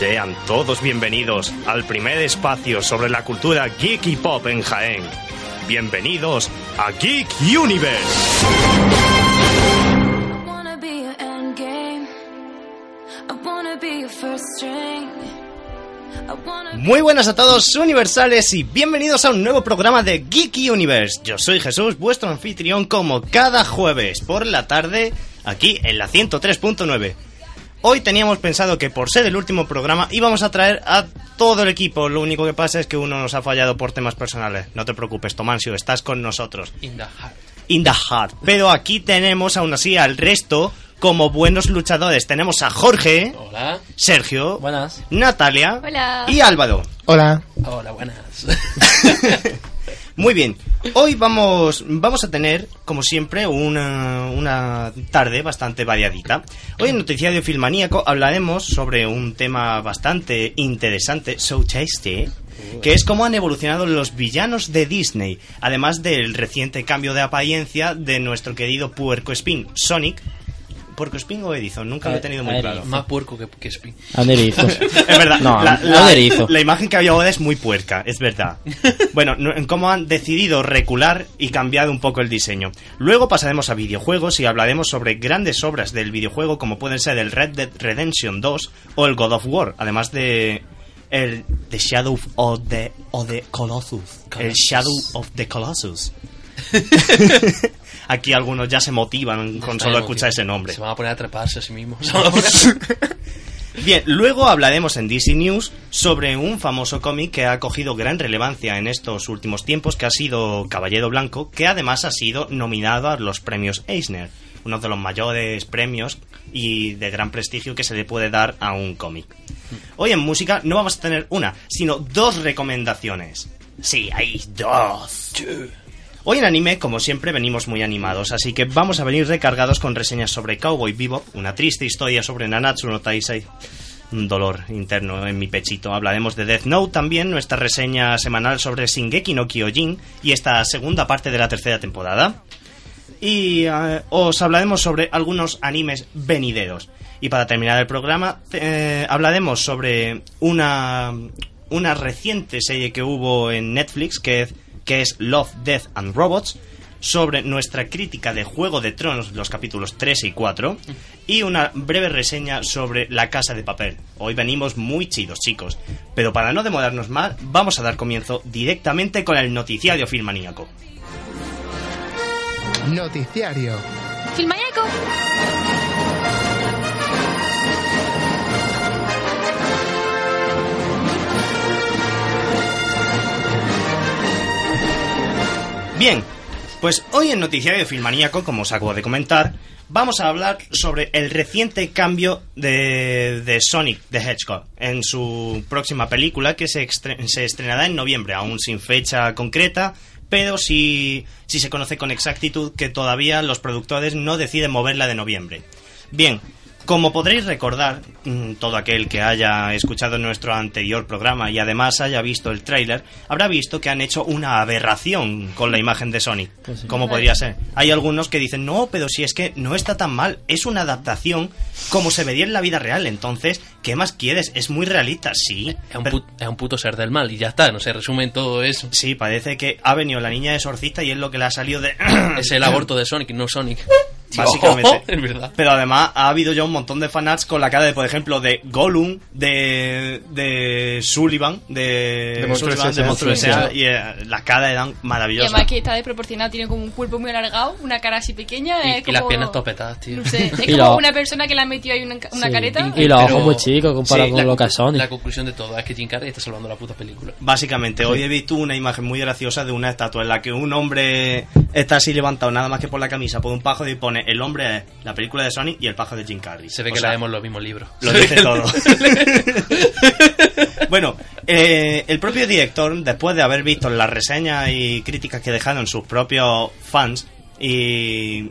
Sean todos bienvenidos al primer espacio sobre la cultura geek y pop en Jaén. Bienvenidos a Geek Universe. Muy buenas a todos universales y bienvenidos a un nuevo programa de Geek Universe. Yo soy Jesús, vuestro anfitrión como cada jueves por la tarde aquí en la 103.9. Hoy teníamos pensado que por ser el último programa íbamos a traer a todo el equipo. Lo único que pasa es que uno nos ha fallado por temas personales. No te preocupes, Tomancio, estás con nosotros. In the heart. In the heart. Pero aquí tenemos aún así al resto como buenos luchadores. Tenemos a Jorge, Hola. Sergio, Buenas. Natalia Hola. y Álvaro. Hola. Hola, buenas. Muy bien, hoy vamos, vamos a tener, como siempre, una, una tarde bastante variadita. Hoy en Noticiario Filmaníaco hablaremos sobre un tema bastante interesante, so tasty, que es cómo han evolucionado los villanos de Disney, además del reciente cambio de apariencia de nuestro querido puerco spin, Sonic. ¿Puerco spin o Edison? Nunca lo he tenido muy claro. Más puerco que, que Spin. Aderizo. Es verdad. No, la, no la- la imagen que había ahora es muy puerca, es verdad. Bueno, no- en cómo han decidido recular y cambiar un poco el diseño. Luego pasaremos a videojuegos y hablaremos sobre grandes obras del videojuego como pueden ser el Red Dead Redemption 2 o el God of War, además de el The Shadow of the, of the Colossus. El Colossus. Shadow of the Colossus. Aquí algunos ya se motivan con solo escuchar ese nombre. Se van a poner a treparse a sí mismos. Bien, luego hablaremos en DC News sobre un famoso cómic que ha cogido gran relevancia en estos últimos tiempos, que ha sido Caballero Blanco, que además ha sido nominado a los premios Eisner, uno de los mayores premios y de gran prestigio que se le puede dar a un cómic. Hoy en música no vamos a tener una, sino dos recomendaciones. Sí, hay dos. Hoy en anime, como siempre, venimos muy animados, así que vamos a venir recargados con reseñas sobre Cowboy Bebop, una triste historia sobre Nanatsu no Taisei, un dolor interno en mi pechito. Hablaremos de Death Note también, nuestra reseña semanal sobre Shingeki no Kyojin y esta segunda parte de la tercera temporada. Y eh, os hablaremos sobre algunos animes venideros. Y para terminar el programa, eh, hablaremos sobre una, una reciente serie que hubo en Netflix que, que es Love, Death and Robots, sobre nuestra crítica de Juego de Tronos, los capítulos 3 y 4, y una breve reseña sobre La Casa de Papel. Hoy venimos muy chidos, chicos. Pero para no demorarnos más, vamos a dar comienzo directamente con el noticiario filmaníaco. Noticiario. Filmaníaco. Bien, pues hoy en Noticiario Filmaníaco, como os acabo de comentar, vamos a hablar sobre el reciente cambio de, de Sonic the Hedgehog en su próxima película que se, se estrenará en noviembre, aún sin fecha concreta, pero sí, sí se conoce con exactitud que todavía los productores no deciden moverla de noviembre. Bien, como podréis recordar, mm, todo aquel que haya escuchado nuestro anterior programa y además haya visto el tráiler, habrá visto que han hecho una aberración con la imagen de Sonic. Pues sí. ¿Cómo podría ser? Hay algunos que dicen, no, pero si es que no está tan mal, es una adaptación como se vería en la vida real, entonces, ¿qué más quieres? Es muy realista, sí. Es un, pero- put- es un puto ser del mal y ya está, no se resume en todo eso. Sí, parece que ha venido la niña exorcista y es lo que le ha salido de... Es el aborto de Sonic, no Sonic. básicamente. es verdad. Pero además ha habido ya un montón de fanarts con la cara de, por ejemplo, de Gollum, de, de Sullivan, de, De Sullivan, de S.A., Monstruos sí, y eh, las caras eran Y maravillosas. además que está desproporcionado, tiene como un cuerpo muy alargado, una cara así pequeña. Y, es y como, las piernas topetadas, tío. No sé, es Y como lo- una persona que le ha metido ahí una, una Sí, careta. Y, y los ojos muy chicos comparado Sí, con lo que son. La conclusión de todo es que Jim Carrey está salvando la puta película. Básicamente, hoy he visto una imagen muy graciosa de una estatua en la que un hombre está así levantado nada más que por la camisa por un pájaro y pone el hombre es la película de Sony y el pájaro de Jim Carrey. Se ve O que sea, leemos los mismos libros. Lo dice todo. bueno, eh, el propio director, después de haber visto las reseñas y críticas que dejaron sus propios fans, y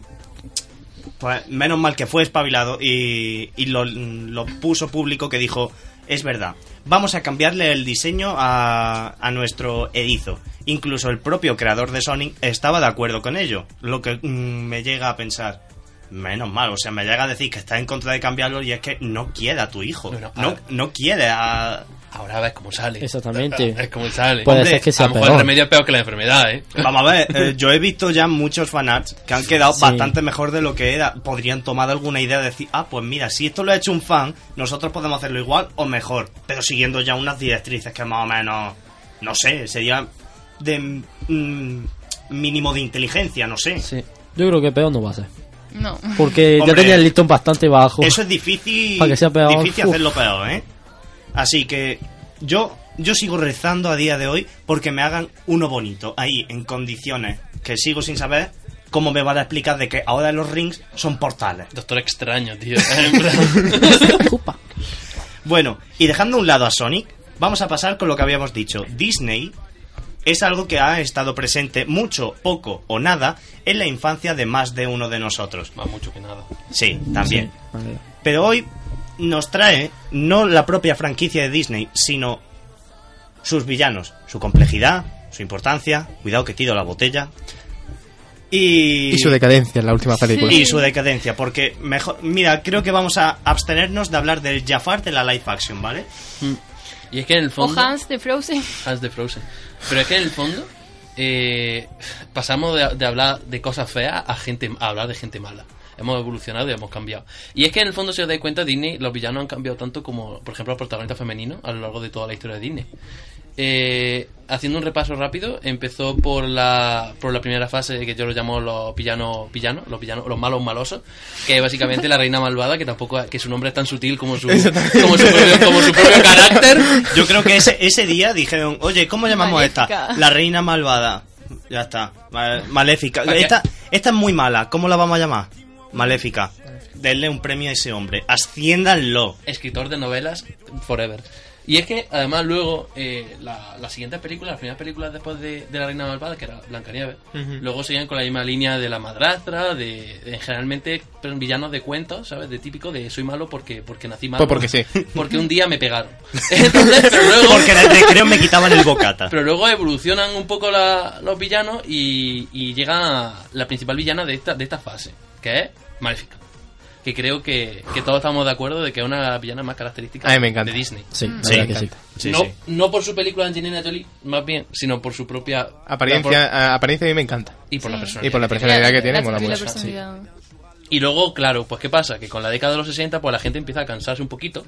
pues menos mal que fue espabilado y, y lo, lo puso público que dijo, es verdad, vamos a cambiarle el diseño a, a nuestro erizo. Incluso el propio creador de Sonic estaba de acuerdo con ello, lo que mm, me llega a pensar. Menos mal, o sea, me llega a decir que está en contra de cambiarlo y es que no quiere a tu hijo. Bueno, no, ahora- no quiere a... Ahora ves cómo sale. Exactamente. Es como sale. Puede Hombre, ser que a sea lo mejor peor. el remedio es peor que la enfermedad, ¿eh? Vamos a ver, eh, yo he visto ya muchos fanarts que han quedado Sí. bastante mejor de lo que era. Podrían tomar alguna idea de decir, ah, pues mira, si esto lo ha hecho un fan, nosotros podemos hacerlo igual o mejor. Pero siguiendo ya unas directrices que más o menos, no sé, sería de mm, mínimo de inteligencia, no sé. Sí. Yo creo que peor no va a ser. No. Porque ya tenía el listón bastante bajo. Eso es difícil, Para que sea peor. difícil Uf. hacerlo peor, ¿eh? Así que yo, yo sigo rezando a día de hoy porque me hagan uno bonito, ahí, en condiciones que sigo sin saber cómo me van a explicar de que ahora los rings son portales. Doctor extraño, tío. Bueno, y dejando a un lado a Sonic, vamos a pasar con lo que habíamos dicho. Disney es algo que ha estado presente mucho, poco o nada en la infancia de más de uno de nosotros. Más mucho que nada. Sí, también. Sí, vale. Pero hoy nos trae no la propia franquicia de Disney, sino sus villanos, su complejidad, su importancia, cuidado que tiro la botella. Y, Y su decadencia en la última película. y su decadencia, porque mejor, mira, creo que vamos a abstenernos de hablar del Jafar de la live action, ¿vale? Y es que en el O fondo... Hans de Frozen. Hans de Frozen. Pero es que en el fondo eh, pasamos de, de hablar de cosas feas a gente a hablar de gente mala. Hemos evolucionado y hemos cambiado. Y es que en el fondo, si os dais cuenta, Disney, los villanos han cambiado tanto como, por ejemplo, los protagonistas femeninos a lo largo de toda la historia de Disney. Eh, haciendo un repaso rápido, empezó por la, por la primera fase que yo lo llamo los villanos villanos, los villanos, los malos malosos, que es básicamente la reina malvada, que tampoco que su nombre es tan sutil como su, como su, propio, como su propio carácter. Yo creo que ese, ese día dijeron, oye, ¿cómo llamamos a esta? La reina malvada. Ya está. Ma- Maléfica. Esta, esta es muy mala. ¿Cómo la vamos a llamar? Maléfica. Denle un premio a ese hombre. Asciéndanlo. escritor de novelas forever. Y es que, además, luego, eh, la, la siguiente película, las primeras películas después de, de La Reina Malvada, que era Blancanieves, luego seguían con la misma línea de la madrastra, de, de generalmente pero villanos de cuentos, ¿sabes? De típico de soy malo porque, porque nací malo. Pues porque sí. Porque un día me pegaron. Entonces, pero luego, Porque en el recreo me quitaban el bocata. pero luego evolucionan un poco la- los villanos y, y llega la principal villana de esta, de esta fase, que es Maléfica. Que creo que, que todos estamos de acuerdo de que es una de las villanas más características me de Disney. Sí, la Sí, que sí. Sí, no, sí. no por su película Angelina Jolie, más bien, sino por su propia Apariencia, a- apariencia a mí me encanta. y por la personalidad. Y por la personalidad que tiene, La- mola la mucho. Y luego, claro, pues ¿qué pasa? Que con la década de los 60, pues la gente empieza a cansarse un poquito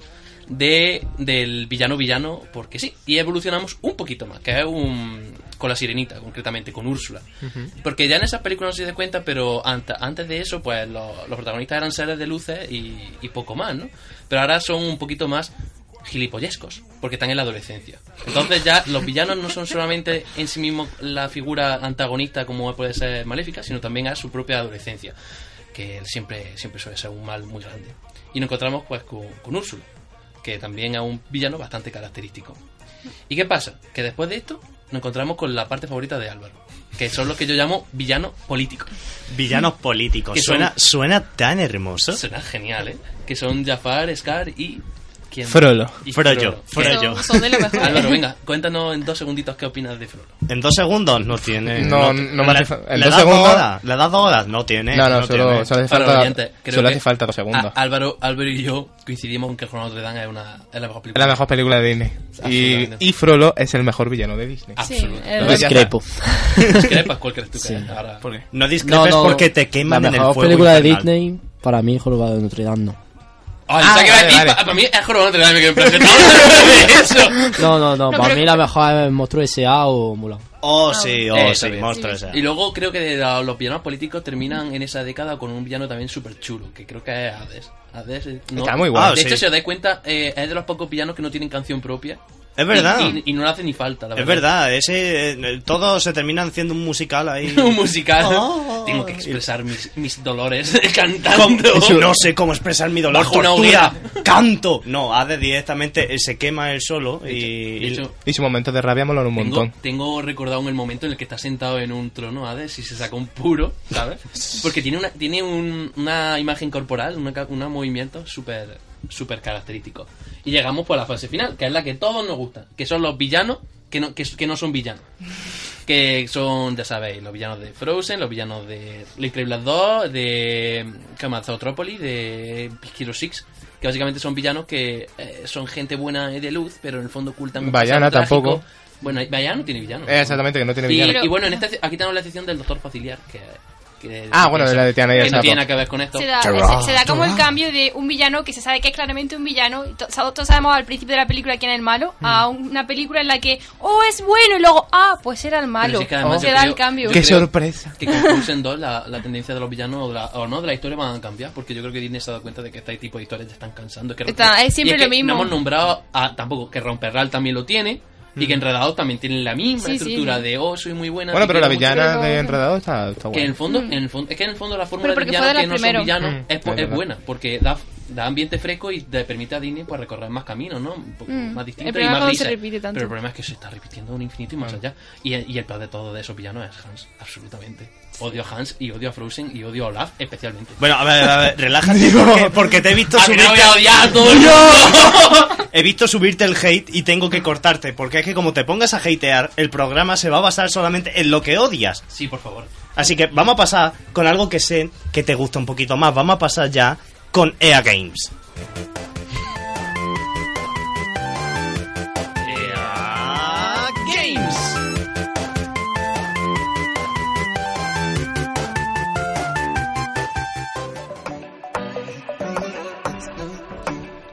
de del villano villano, porque sí, y evolucionamos un poquito más, que es un con la sirenita, concretamente, con Úrsula. Porque ya en esas películas no se da cuenta, pero ant- antes de eso, pues los, los protagonistas eran seres de luces y, y poco más, ¿no? Pero ahora son un poquito más gilipollescos, porque están en la adolescencia. Entonces ya los villanos no son solamente en sí mismos la figura antagonista como puede ser Maléfica, sino también a su propia adolescencia, que siempre, siempre suele ser un mal muy grande. Y nos encontramos pues con, con Úrsula, que también es un villano bastante característico. ¿Y qué pasa? Que después de esto nos encontramos con la parte favorita de Álvaro, que son los que yo llamo villanos políticos. Villanos políticos. Que son- Suena, suena tan hermoso. Suena genial, ¿eh? Que son Jafar, Scar y ¿Quién? Frollo. Frollo. Frollo. Frollo. Son, son de lo mejor. Álvaro, venga, cuéntanos en dos segunditos qué opinas de Frollo. En dos segundos no tiene. No, te- no me le- hace fa- en ¿le dos das segundos- horas? ¿Le das dos horas? No tiene. No, no, solo, tiene. solo hace falta, oyentes, creo solo hace falta dos segundos. a- Álvaro, Álvaro y yo coincidimos en que el Jornal de Notre Dame es, una, es la mejor Es película. la mejor película de Disney. Y, y Frollo es el mejor villano de Disney. Sí, Absolutamente. ya Discrepo. Discrepas, ¿cuál crees tú que Sí. es? Ahora, ¿Por qué? No discrepes porque te queman la en el mejor fuego. película de. Disney, para mí, Jorobado de Notre Dame, no. Ay, Ah, que vale, vale. pa- para mí es que me. Eso. No, no, no, No, para mí la mejor es Monstruo S.A. o Mulan. Oh, sí, oh, Eh, sí, monstruo ese. Y luego creo que de la- los villanos políticos terminan en esa década con un villano también súper chulo, que creo que es Hades. Hades eh, no- Está muy guay. Ah, de sí. hecho, si os dais cuenta, eh, es de los pocos villanos que no tienen canción propia. Es verdad. Y, y no le hace ni falta, la Es verdad, ese. eh, todos se terminan haciendo un musical ahí. un musical. Oh. Tengo que expresar mis, mis dolores cantando. no sé cómo expresar mi dolor. Bajo una Tortura, hoguera. canto. No, Hades directamente eh, se quema él solo y. Hecho, Y su momento de rabia mola un tengo, montón. tengo recordado en el momento en el que está sentado en un trono, Hades, y se saca un puro, ¿sabes? Porque tiene una, tiene un- una imagen corporal, una un movimiento súper súper característico. Y llegamos por la fase final, que es la que todos nos gusta, que son los villanos que no, que, que no son villanos. Que son, ya sabéis, los villanos de Frozen, los villanos de Los Increíbles 2, de. Zootropolis, de Hero 6, que básicamente son villanos que eh, son gente buena y de luz, pero en el fondo ocultan trágico. tampoco. Bueno, Vallana no tiene villano. Eh, exactamente, que no tiene Y, villano. y bueno, en esta, aquí tenemos la excepción del Doctor Faciliar, que... que Ah, bueno, de la de Tiana y el Que no tiene nada que ver con esto. Se da, se, se da como el cambio de un villano que se sabe que es claramente un villano, todos sabemos al principio de la película quién es el malo, a una película en la que, oh, es bueno, y luego, ah, pues era el malo. si es que además se da creo- el cambio. ¡Qué sorpresa! que con Frozen 2 la, la tendencia de los villanos o, de la- o no de la historia van a cambiar porque yo creo que Disney se ha dado cuenta de que este tipo de historias ya están cansando que Está- es siempre y lo mismo. no hemos nombrado a, tampoco que Romperral también lo tiene y que Enredados también tienen la misma Sí, sí. estructura de oh soy muy buena Bueno, pero la quiero mucho". villana pero- de Enredado está, está que en el fondo, en el fondo es que en el fondo la fórmula de villanos que no son primero. villanos Mm, es, po- es buena porque da, da ambiente fresco y te permite a Disney pues recorrer más caminos no Mm. más distintos y más risas. pero el problema es que se está repitiendo un infinito y más allá y, y el peor de todo de esos villanos es Hans absolutamente odio a Hans y odio a Frozen y odio a Olaf especialmente Bueno, a ver, a ver, relájate porque, porque te he visto ¿A que no subirte. voy a odiar a todo el mundo? He visto subirte el hate y tengo que cortarte. Porque es que como te pongas a hatear, el programa se va a basar solamente en lo que odias. sí por favor Así que vamos a pasar con algo que sé que te gusta un poquito más. Vamos a pasar ya con EA Games.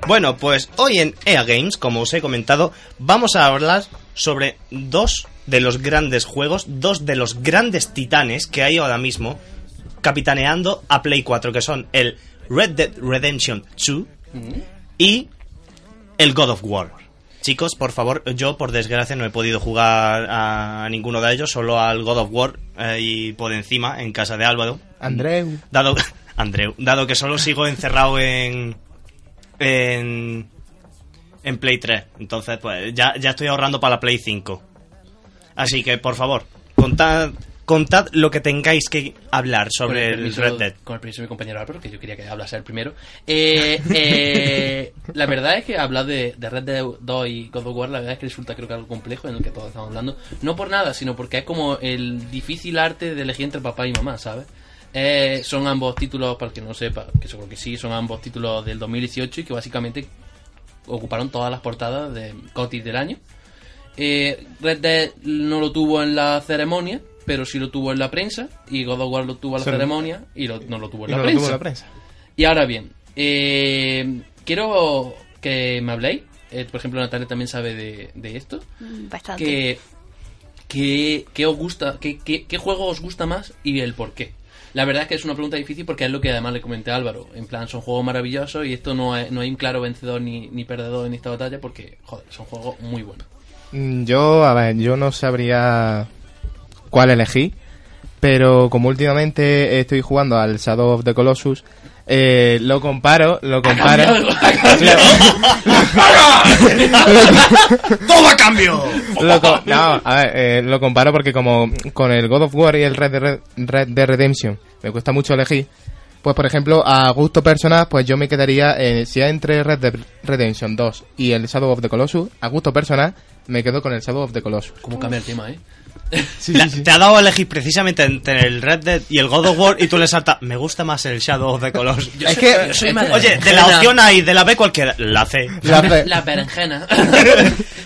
Bueno, pues hoy en EA Games, como os he comentado, vamos a hablar sobre dos de los grandes juegos, dos de los grandes titanes que hay ahora mismo capitaneando a Play 4, que son el Red Dead Redemption 2 y el God of War. Chicos, por favor, yo por desgracia no he podido jugar a ninguno de ellos, solo al God of War eh, y por encima en casa de Álvaro. Andreu. Dado, Andreu, dado que solo sigo encerrado en. En. en Play 3. Entonces, pues ya, ya estoy ahorrando para la Play 5. Así que, por favor, contad, contad lo que tengáis que hablar sobre el permiso- Red Dead. Con el permiso de mi compañero Álvaro, que yo quería que hablase el primero. Eh, eh, la verdad es que hablar de, de Red Dead 2 y God of War, la verdad es que resulta creo que algo complejo en el que todos estamos hablando. No por nada, sino porque es como el difícil arte de elegir entre papá y mamá, ¿sabes? Eh, son ambos títulos, para el que no sepa, que seguro que sí, son ambos títulos del 2018 y que básicamente ocuparon todas las portadas de GOTY del año. Eh, Red Dead no lo tuvo en la ceremonia, pero sí lo tuvo en la prensa. Y God of War lo tuvo en la ceremonia y lo- no lo tuvo en Y la, no lo prensa. tuvo la prensa. Y ahora bien, eh, quiero que me habléis. eh, por ejemplo, Natalia también sabe de, de esto. Bastante. Que, que, que os gusta, que, que- qué juego os gusta más y el por qué. La verdad es que es una pregunta difícil porque es lo que además le comenté a Álvaro. En plan, son juegos maravillosos y esto no, es- no hay un claro vencedor ni, ni perdedor en esta batalla porque, joder, son juegos muy buenos. Mm, Yo, a ver, yo no sabría cuál elegir, pero como últimamente estoy jugando al Shadow of the Colossus, eh, lo comparo, lo comparo. ¡Toma cambio! Lo no, a ver, eh, lo comparo porque como con el God of War y el Red Dead, Red Dead Redemption me cuesta mucho elegir, Pues por ejemplo, a gusto personal, pues yo me quedaría, eh, si es entre Red Dead Redemption 2 y el Shadow of the Colossus, a gusto personal, me quedo con el Shadow of the Colossus. ¿Cómo cambia el tema, eh? Sí, La- sí, sí. Te ha dado a elegir precisamente entre el Red Dead y el God of War y tú le saltas, me gusta más el Shadow of the Colossus. Es que, Yo soy más Oye, de la opción A y de la B cualquiera, la C. la berenjena.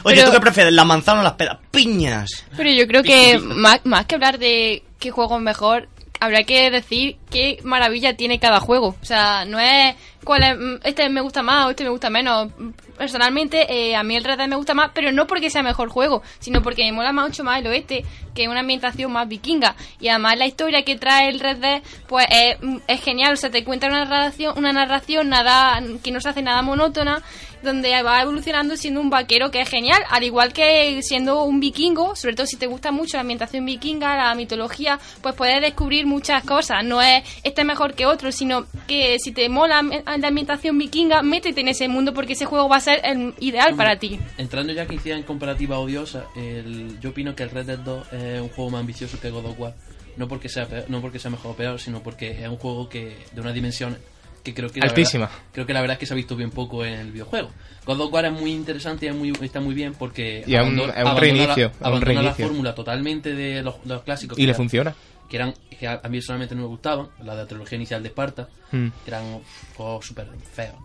Oye, Pero- ¿tú qué prefieres? ¿La manzana o las pedas? Piñas. Pero yo creo que más, más que hablar de qué juego es mejor, habrá que decir qué maravilla tiene cada juego. O sea, no es cuál mm, este me gusta más o este me gusta menos. Personalmente, eh, a mí el Red Dead me gusta más, pero no porque sea mejor juego, sino porque me mola mucho más el oeste, que es una ambientación más vikinga. Y además la historia que trae el Red Dead, pues es, es genial. O sea, te cuenta una narración, una narración nada que no se hace nada monótona, donde va evolucionando siendo un vaquero que es genial, al igual que siendo un vikingo, sobre todo si te gusta mucho la ambientación vikinga, la mitología, pues puedes descubrir muchas cosas. No es este es mejor que otro, sino que si te mola la ambientación vikinga, métete en ese mundo porque ese juego va a ser el ideal para ti. Entrando ya que hiciera en comparativa odiosa, el, yo opino que el Red Dead 2 es un juego más ambicioso que God of War. No porque sea peor- no porque sea mejor o peor, sino porque es un juego que de una dimensión que creo que Altísima. verdad- creo que la verdad es que se ha visto bien poco en el videojuego. God of War es muy interesante y es muy, está muy bien porque Y es un- abandona- es un abandona reinicio, la, es un abandona la reinicio. fórmula totalmente de los, de los clásicos y le funciona. Que eran que a mí personalmente no me gustaban, la de la trilogía inicial de Esparta, Mm. que eran juegos súper feos.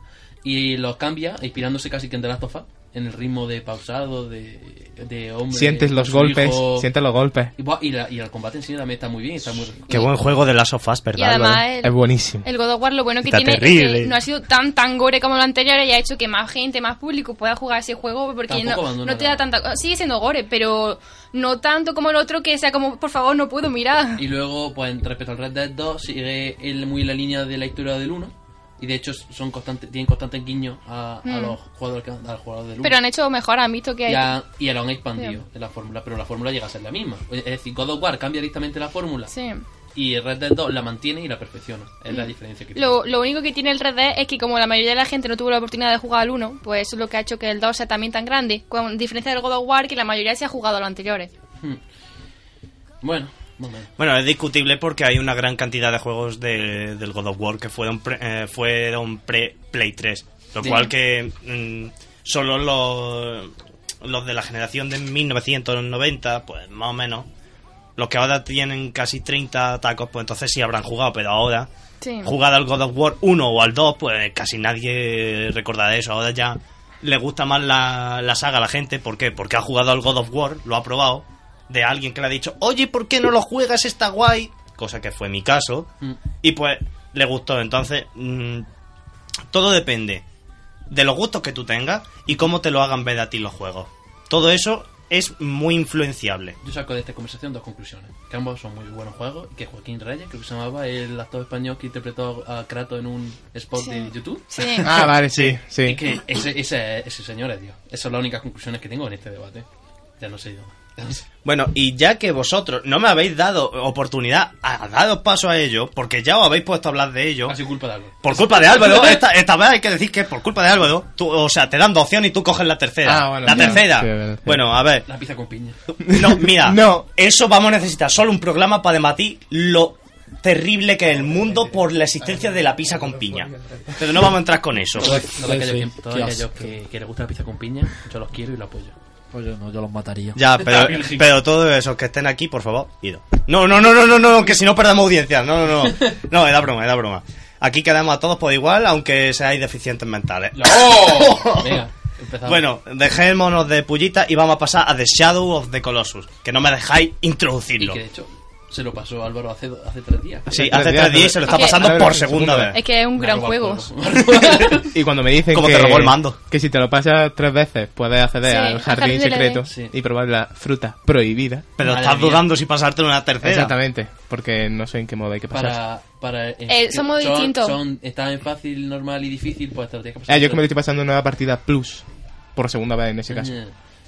Y los cambia, inspirándose casi que en The Last of Us, en el ritmo de pausado, de, de hombre. Sientes los golpes, hijo. sientes los golpes. Y, y, la- y el combate en sí también está muy bien, está muy Qué buen juego de Last of Us, Y ¿verdad? además el, Es buenísimo. el God of War lo bueno que Está tiene terrible. es que no ha sido tan tan gore como lo anterior y ha hecho que más gente, más público pueda jugar ese juego porque no, no te da tanta... Sigue siendo gore, pero no tanto como el otro que sea como, por favor, no puedo mirar. Y luego, pues respecto al Red Dead 2, sigue él muy la línea de la historia del 1. Y de hecho son constantes, tienen constantes guiños a, a Mm. los jugadores que, al jugador del 1. Pero han hecho mejor, han visto que hay... Ya, y lo han expandido en la fórmula, pero la fórmula llega a ser la misma. Es decir, God of War cambia directamente la fórmula Sí. y Red Dead 2 la mantiene y la perfecciona. Es la diferencia que tiene. Lo, lo único que tiene el Red Dead es que como la mayoría de la gente no tuvo la oportunidad de jugar al 1, pues eso es lo que ha hecho que el 2 sea también tan grande, con diferencia del God of War que la mayoría se ha jugado a los anteriores. Bueno, momento. Bueno, es discutible porque hay una gran cantidad de juegos de- del God of War que fueron pre, eh, fueron pre Play 3. Lo Sí. cual que mm, solo los, los de la generación de 1990, pues más o menos, los que ahora tienen casi 30 tacos, pues entonces sí habrán jugado, pero ahora, Sí. jugado al God of War 1 o al 2, pues casi nadie recordará eso. Ahora ya le gusta más la, la saga a la gente. ¿Por qué? Porque ha jugado al God of War, lo ha probado, de alguien que le ha dicho, oye, ¿por qué no lo juegas? Está guay. Cosa que fue mi caso. Mm. Y pues le gustó. Entonces, mm, todo depende de los gustos que tú tengas y cómo te lo hagan ver a ti los juegos. Todo eso es muy influenciable. Yo saco de esta conversación dos conclusiones. Que ambos son muy buenos juegos y que Joaquín Reyes, creo que se llamaba el actor español que interpretó a Kratos en un spot Sí. de YouTube. Sí. Ah, vale, sí, sí. Y que ese, ese, ese señor es Dios. Esas son las únicas conclusiones que tengo en este debate. Ya no sé yo. Ya no sé. Bueno, y ya que vosotros no me habéis dado oportunidad a daros paso a ello, porque ya os habéis puesto a hablar de ello, Ha sido culpa de algo. por culpa de Álvaro, esta, esta vez hay que decir que es por culpa de Álvaro, tú, o sea, te dan dos opciones y tú coges la tercera. Ah, bueno, la ya. tercera. Sí, bueno, a ver. La pizza con piña. No, mira, No. eso vamos a necesitar solo un programa para debatir lo terrible que es el mundo por la existencia de la pizza con piña. Pero no vamos a entrar con eso. Todos aquellos, que, que les gusta la pizza con piña, yo los quiero y los apoyo. Pues yo no, yo los mataría. Ya, pero, pero todos esos que estén aquí, por favor, ido. No, no, no, no, no, no, que si no perdemos audiencia. No, no, no. No, da broma, da broma. Aquí quedamos a todos por igual, aunque seáis deficientes mentales. ¡Oh! Venga, empezamos. Bueno, dejémonos de pullita y vamos a pasar a The Shadow of the Colossus, que no me dejáis y introducirlo. que de hecho se lo pasó Álvaro hace, hace tres días. Sí, Hace tres días, tres días y se lo está Es que- pasando por segunda segunda vez. Es que es un Me gran juego. Y cuando me dicen Como que, te robó el mando. que si te lo pasas tres veces puedes acceder Sí, al jardín secreto. Sí. y probar la fruta prohibida. Pero Madre estás mía. dudando si pasarte una tercera. Exactamente, porque no sé en qué modo hay que pasar. para para Eh, son modos distintos. son están en fácil normal y difícil pues te lo tienes que pasar Ah, yo que me lo estoy pasando en una partida plus por segunda vez en ese caso.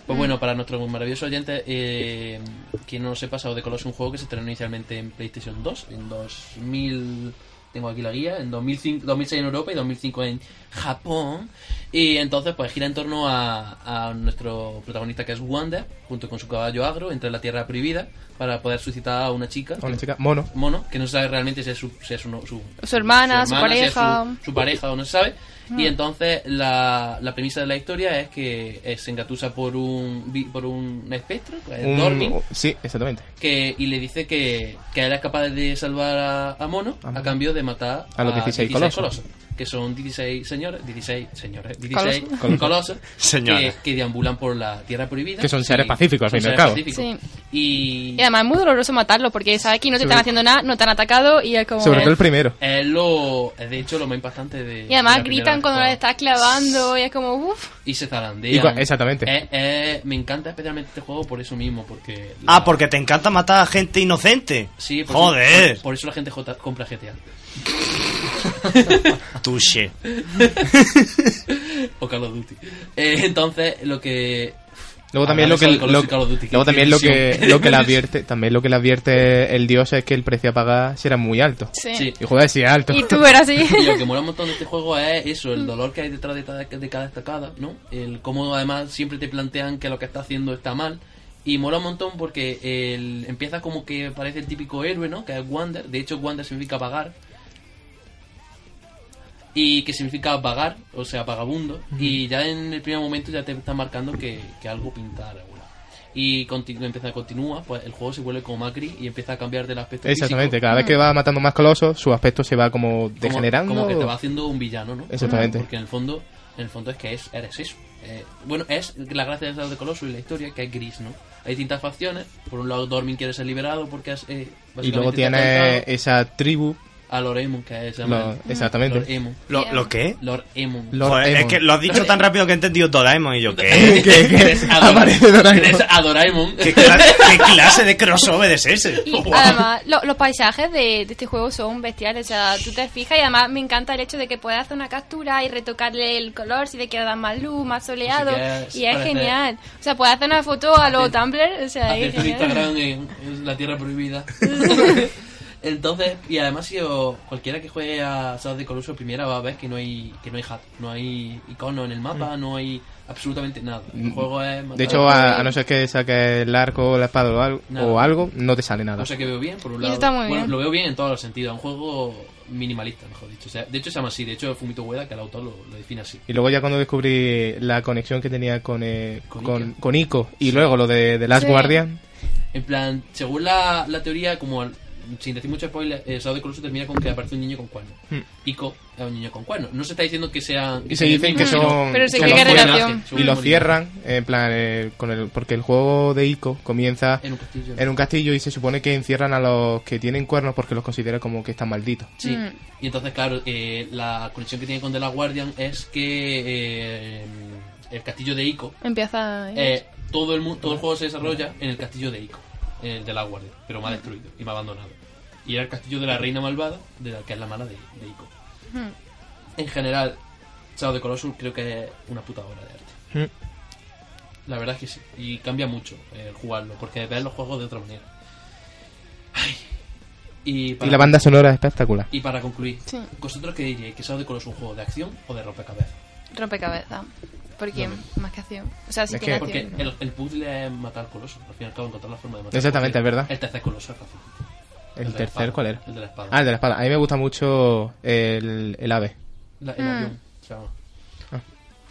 Pues bueno, para nuestros maravillosos oyentes, eh, quien no lo sepa, of the Colossus es un juego que se estrenó inicialmente en PlayStation 2 en 2000, tengo aquí la guía, en 2005, 2006 en Europa y 2005 en Japón. Y entonces pues gira en torno a, a nuestro protagonista que es Wanda, junto con su caballo agro, entra en la Tierra Prohibida para poder suscitar a una chica. Una chica, mono. Mono, que no se sabe realmente si es su, si es su, su, Su hermana, su si es pareja. su, su pareja o no se sabe. Mm. Y entonces la, la premisa de la historia es que eh, se engatusa por un por un espectro, que es Un- Dormin, sí, exactamente. que, y le dice que, que él es capaz de salvar a, a Mono a cambio de matar A los 16 colosos. Que son 16 señores, 16 señores, 16 Colosos. colosos, Señores. que, que deambulan por la tierra prohibida. Que son seres y- pacíficos, al fin y al cabo. Y, Y además es muy doloroso matarlo porque sabes que no te Sobre- están haciendo nada, no te han atacado y es como. Sobre todo el primero. es lo, de hecho lo más impactante de. Y además de gritan cuando que le estás clavando y es como, uff. y se zarandean. Y exactamente. Eh, eh, me encanta especialmente este juego por eso mismo, porque... Ah, porque te encanta matar a gente inocente. Sí, por Joder. Eso, por eso la gente J- compra GTA. Touché. o Call of Duty. Eh, entonces, lo que... Luego también lo que, lo, Call of Duty, luego también lo que lo que le advierte también lo que le advierte el dios es que el precio a pagar será muy alto Sí. Sí. y joder si es alto Y tú eras así. Y lo que mola un montón de este juego es eso, el dolor que hay detrás de cada, de cada estacada, ¿no? El cómo además siempre te plantean que lo que está haciendo está mal. Y mola un montón porque el, empieza como que parece el típico héroe, ¿no? Que es Wander. De hecho, Wander significa vagar. Y que significa vagar, o sea, vagabundo. Y ya en el primer momento ya te está marcando que, que algo pinta regular. Y continu- empieza, continúa, pues el juego se vuelve como Macri y empieza a cambiar del aspecto exactamente físico. cada vez que va matando más colosos su aspecto se va como Como- degenerando Como, que te va haciendo un villano, ¿no? Exactamente. Porque en el fondo, en el fondo es que es, eres eso. Eh, bueno, es la gracia de de Colossus y la historia que es gris, ¿no? Hay distintas facciones. Por un lado, Dormin quiere ser liberado porque es. eh, y luego tiene esa tribu A Lord Emon, que es. se Lo- llama exactamente. Lord Emon. ¿Lo, ¿Lo qué? Lord Emon. Lord Joder, es que lo has dicho tan rápido que he entendido Doraemon y yo, ¿qué? Adora- aparece Doraemon. eres a Doraemon. ¿Qué, cla- qué clase de crossover es ese? Y además, lo- los paisajes de, de este juego son bestiales. O sea, tú te fijas y además me encanta el hecho de que puedes hacer una captura y retocarle el color si te quiere dar más luz, más soleado. quieres y es genial. O sea, puedes hacer una foto a los Hacer- Tumblr. O sea, es genial. Instagram en, en la tierra prohibida. Entonces, y además si o- cualquiera que juegue a Shadow de Colossus primera va a ver que no hay que no hay hat, no hay icono en el mapa, no hay absolutamente nada. El juego es Mm. de hecho a, a no ser que saques el arco la espada o algo, Nada. o algo no te sale nada cosa que veo bien por un lado. eso está muy bueno, bien. lo veo bien en todos los sentidos, un juego minimalista, mejor dicho. O sea, de hecho se llama así, de hecho Fumito Ueda, que el autor lo, lo define así. y luego ya cuando descubrí la conexión que tenía con eh, Con con, Ico. con Ico y luego lo de, de Last Sí. Guardian En plan, según la, la teoría, como sin decir mucho spoiler, eh, Shadow de Colossus termina con que aparece un niño con cuernos. Hmm. Ico es un niño con cuernos. No se está diciendo que sean... y se dicen que son Pero que qué cierran- relación. son y lo cierran en plan eh, con el porque el juego de Ico comienza En un castillo. en un castillo y se supone que encierran a los que tienen cuernos porque los considera como que están malditos. Sí. Mm. Y entonces, claro, eh, la conexión que tiene con The Last Guardian es que eh, el castillo de Ico, Empieza. eh, todo, el, todo el juego se desarrolla en el castillo de Ico, el de la Guardia, pero más destruido y más abandonado. Y era el castillo de la reina malvada, de la que es la mala de, de Ico. Hmm. En general, Shadow de Colossus creo que es una puta obra de arte. Mm. La verdad es que sí. Y cambia mucho el jugarlo, porque ves los juegos de otra manera. Ay. Y, Y para- la banda sonora es espectacular. y para concluir, Sí. ¿vosotros qué diríais? ¿Que Shadow de Colossus es un juego de acción o de rompecabezas? Rompecabezas. Porque más que acción. O sea, sí Es tiene que- Porque acción. el, el puzzle es matar colosos. Al fin y al cabo, encontrar la forma de matar Exactamente, es verdad. El tercer coloso es fácil. El tercer, espada. ¿cuál era? El de la espada. Ah, el de la espada. A mí me gusta mucho el, el ave. La- el Mm. avión. se llama. Ah.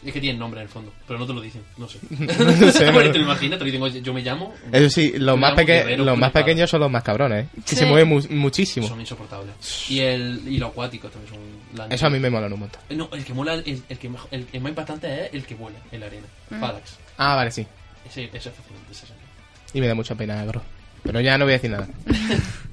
Es que tiene nombre en el fondo, pero no te lo dicen, no sé. No sé, Bueno, te lo imaginas, te lo dicen, yo me llamo. Eso sí, los más, peque- guerrero los más pequeños son los más cabrones, ¿eh? Que Sí. se mueven mu- muchísimo. Son insoportables. Y el y los acuáticos también son. Eso a mí me mola un montón. Eh, No, el que mola, el, el que mejor- el, el más impactante es el que vuela en la arena. Mm. Palax. Ah, vale, sí. Ese, ese es fascinante, ese es el- Y me da mucha pena, bro. Pero ya no voy a decir nada.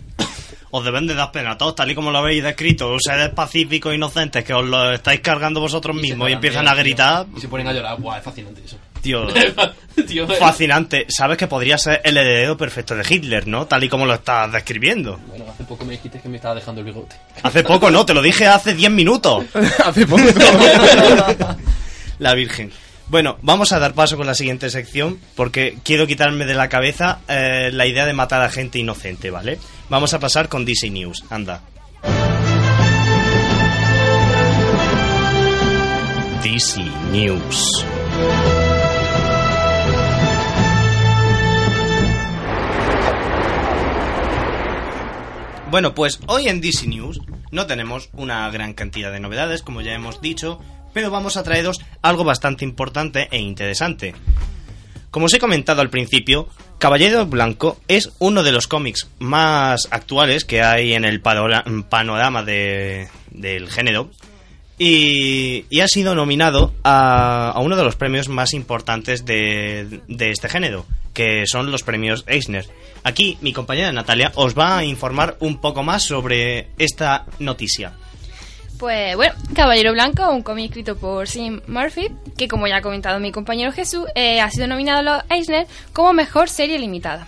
Os deben de dar pena a todos, tal y como lo habéis descrito. Seres pacíficos inocentes que os lo estáis cargando vosotros mismos y empiezan a gritar. Y se ponen a llorar. Buah, es fascinante eso. Tío, Tío, fascinante. Sabes que podría ser el heredero perfecto de Hitler, ¿no? Tal y como lo estás describiendo. Bueno, hace poco me dijiste que me estaba dejando el bigote. Hace poco no, te lo dije hace 10 minutos. Hace poco. La Virgen. Bueno, vamos a dar paso con la siguiente sección porque quiero quitarme de la cabeza eh, la idea de matar a gente inocente, ¿vale? Vamos a pasar con DC News, anda. DC News. Bueno, pues hoy en DC News no tenemos una gran cantidad de novedades, como ya hemos dicho, pero vamos a traeros algo bastante importante e interesante. Como os he comentado al principio, Caballero Blanco es uno de los cómics más actuales que hay en el panorama de- del género y, y ha sido nominado a, a uno de los premios más importantes de, de este género, que son los premios Eisner. Aquí mi compañera Natalia os va a informar un poco más sobre esta noticia. Pues bueno, Caballero Blanco, un cómic escrito por Sim Murphy, que como ya ha comentado mi compañero Jesús, eh, ha sido nominado a los Eisner como mejor serie limitada.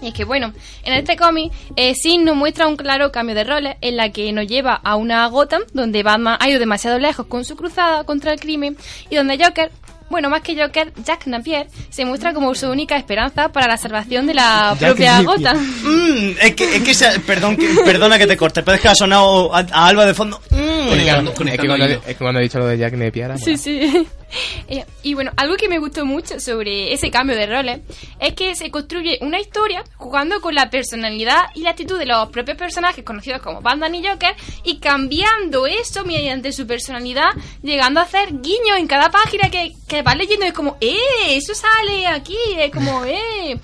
Y es que bueno, en este cómic, eh, Sim nos muestra un claro cambio de roles en la que nos lleva a una Gotham donde Batman ha ido demasiado lejos con su cruzada contra el crimen y donde Joker, bueno, más que Joker, Jack Napier se muestra como su única esperanza para la salvación de la Jack propia. Gotham. Mm, es que, es que se- perdón, que- perdona que te corte, pero es que ha sonado a, a Alba de fondo. Mm. Conectando, Es que, cuando, es que cuando he dicho lo de Jack Napier, Sí, sí. Eh, y bueno, algo que me gustó mucho sobre ese cambio de roles es que se construye una historia jugando con la personalidad y la actitud de los propios personajes conocidos como Batman y Joker y cambiando eso mediante su personalidad, llegando a hacer guiños en cada página que, que vas leyendo es como, ¡eh! Eso sale aquí, es como, ¡eh!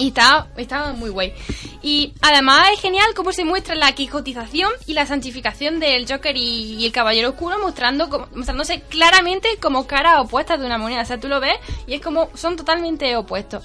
Y está, está muy guay. Y además es genial cómo se muestra la quijotización y la santificación del Joker y, el Caballero Oscuro, mostrando mostrándose claramente como caras opuestas de una moneda. O sea, tú lo ves y es como son totalmente opuestos.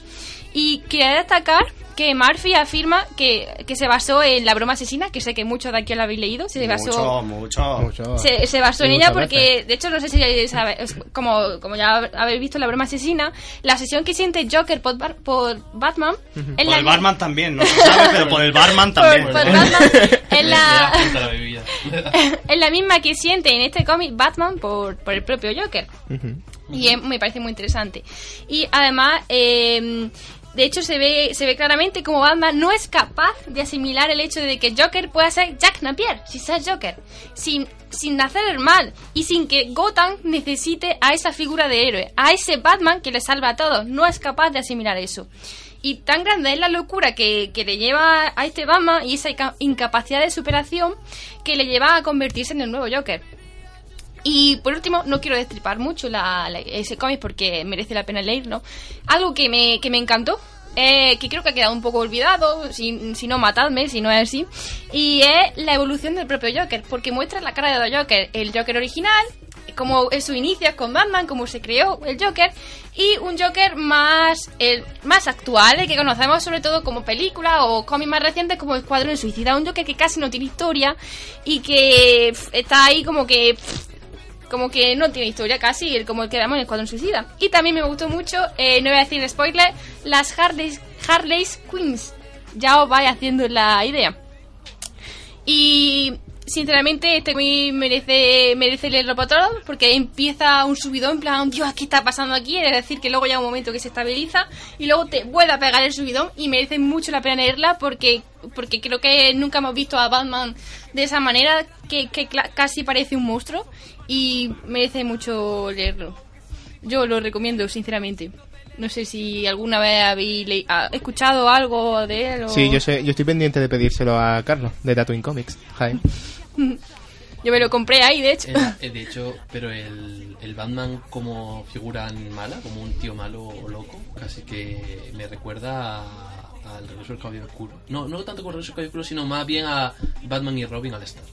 Y quería destacar que Murphy afirma que, que se basó en la broma asesina, que sé que muchos de aquí lo habéis leído. Se basó, Mucho, mucho. Mucho. se, se basó en ella porque, veces. de hecho, no sé si sabes, como, como ya habéis visto en la broma asesina, la obsesión que siente Joker por, Bar- por Batman Por la el barman también, no se sabe, pero por el barman por- también. por Batman es Le la, la es la misma que siente en este cómic Batman por, por el propio Joker. Y es- me parece muy interesante. Y además, eh, de hecho, se ve, se ve claramente como Batman no es capaz de asimilar el hecho de que Joker pueda ser Jack Napier, sin ser Joker, sin, sin hacer el mal y sin que Gotham necesite a esa figura de héroe, a ese Batman que le salva a todos. No es capaz de asimilar eso. Y tan grande es la locura que, que le lleva a este Batman y esa inca- incapacidad de superación que le lleva a convertirse en el nuevo Joker. Y por último, no quiero destripar mucho ese cómic porque merece la pena leerlo. Algo que me, que me encantó, eh, que creo que ha quedado un poco olvidado, si, si no matadme, si no es así, y es la evolución del propio Joker, porque muestra la cara de Joker, el Joker original, como es su inicio con Batman, cómo se creó el Joker, y un Joker más, el, más actual, el que conocemos sobre todo como película o cómic más recientes como Escuadrón Suicida, un Joker que casi no tiene historia y que está ahí como que... como que no tiene historia casi, el- como el que vemos en Escuadrón Suicida. Y también me gustó mucho, eh, no voy a decir spoiler, las Harley's, Harley's Queens. Ya os vais haciendo la idea. Y sinceramente este muy merece merece leerlo para todos porque empieza un subidón en plan Dios ¿qué está pasando aquí? es decir que luego llega un momento que se estabiliza y luego te vuelve a pegar el subidón y merece mucho la pena leerla porque porque creo que nunca hemos visto a Batman de esa manera que, casi parece un monstruo y merece mucho leerlo yo lo recomiendo sinceramente no sé si alguna vez habéis le- ha- escuchado algo de él o... Sí, yo sé, yo estoy pendiente de pedírselo a Carlos, de Tatooine Comics. Jaime. yo me lo compré ahí de hecho El- el- de hecho, pero el, el Batman como figura mala, como un tío malo o loco, casi que me recuerda al regreso del caballero oscuro. No, no tanto con el regreso del caballero oscuro, sino más bien a Batman y Robin al estar.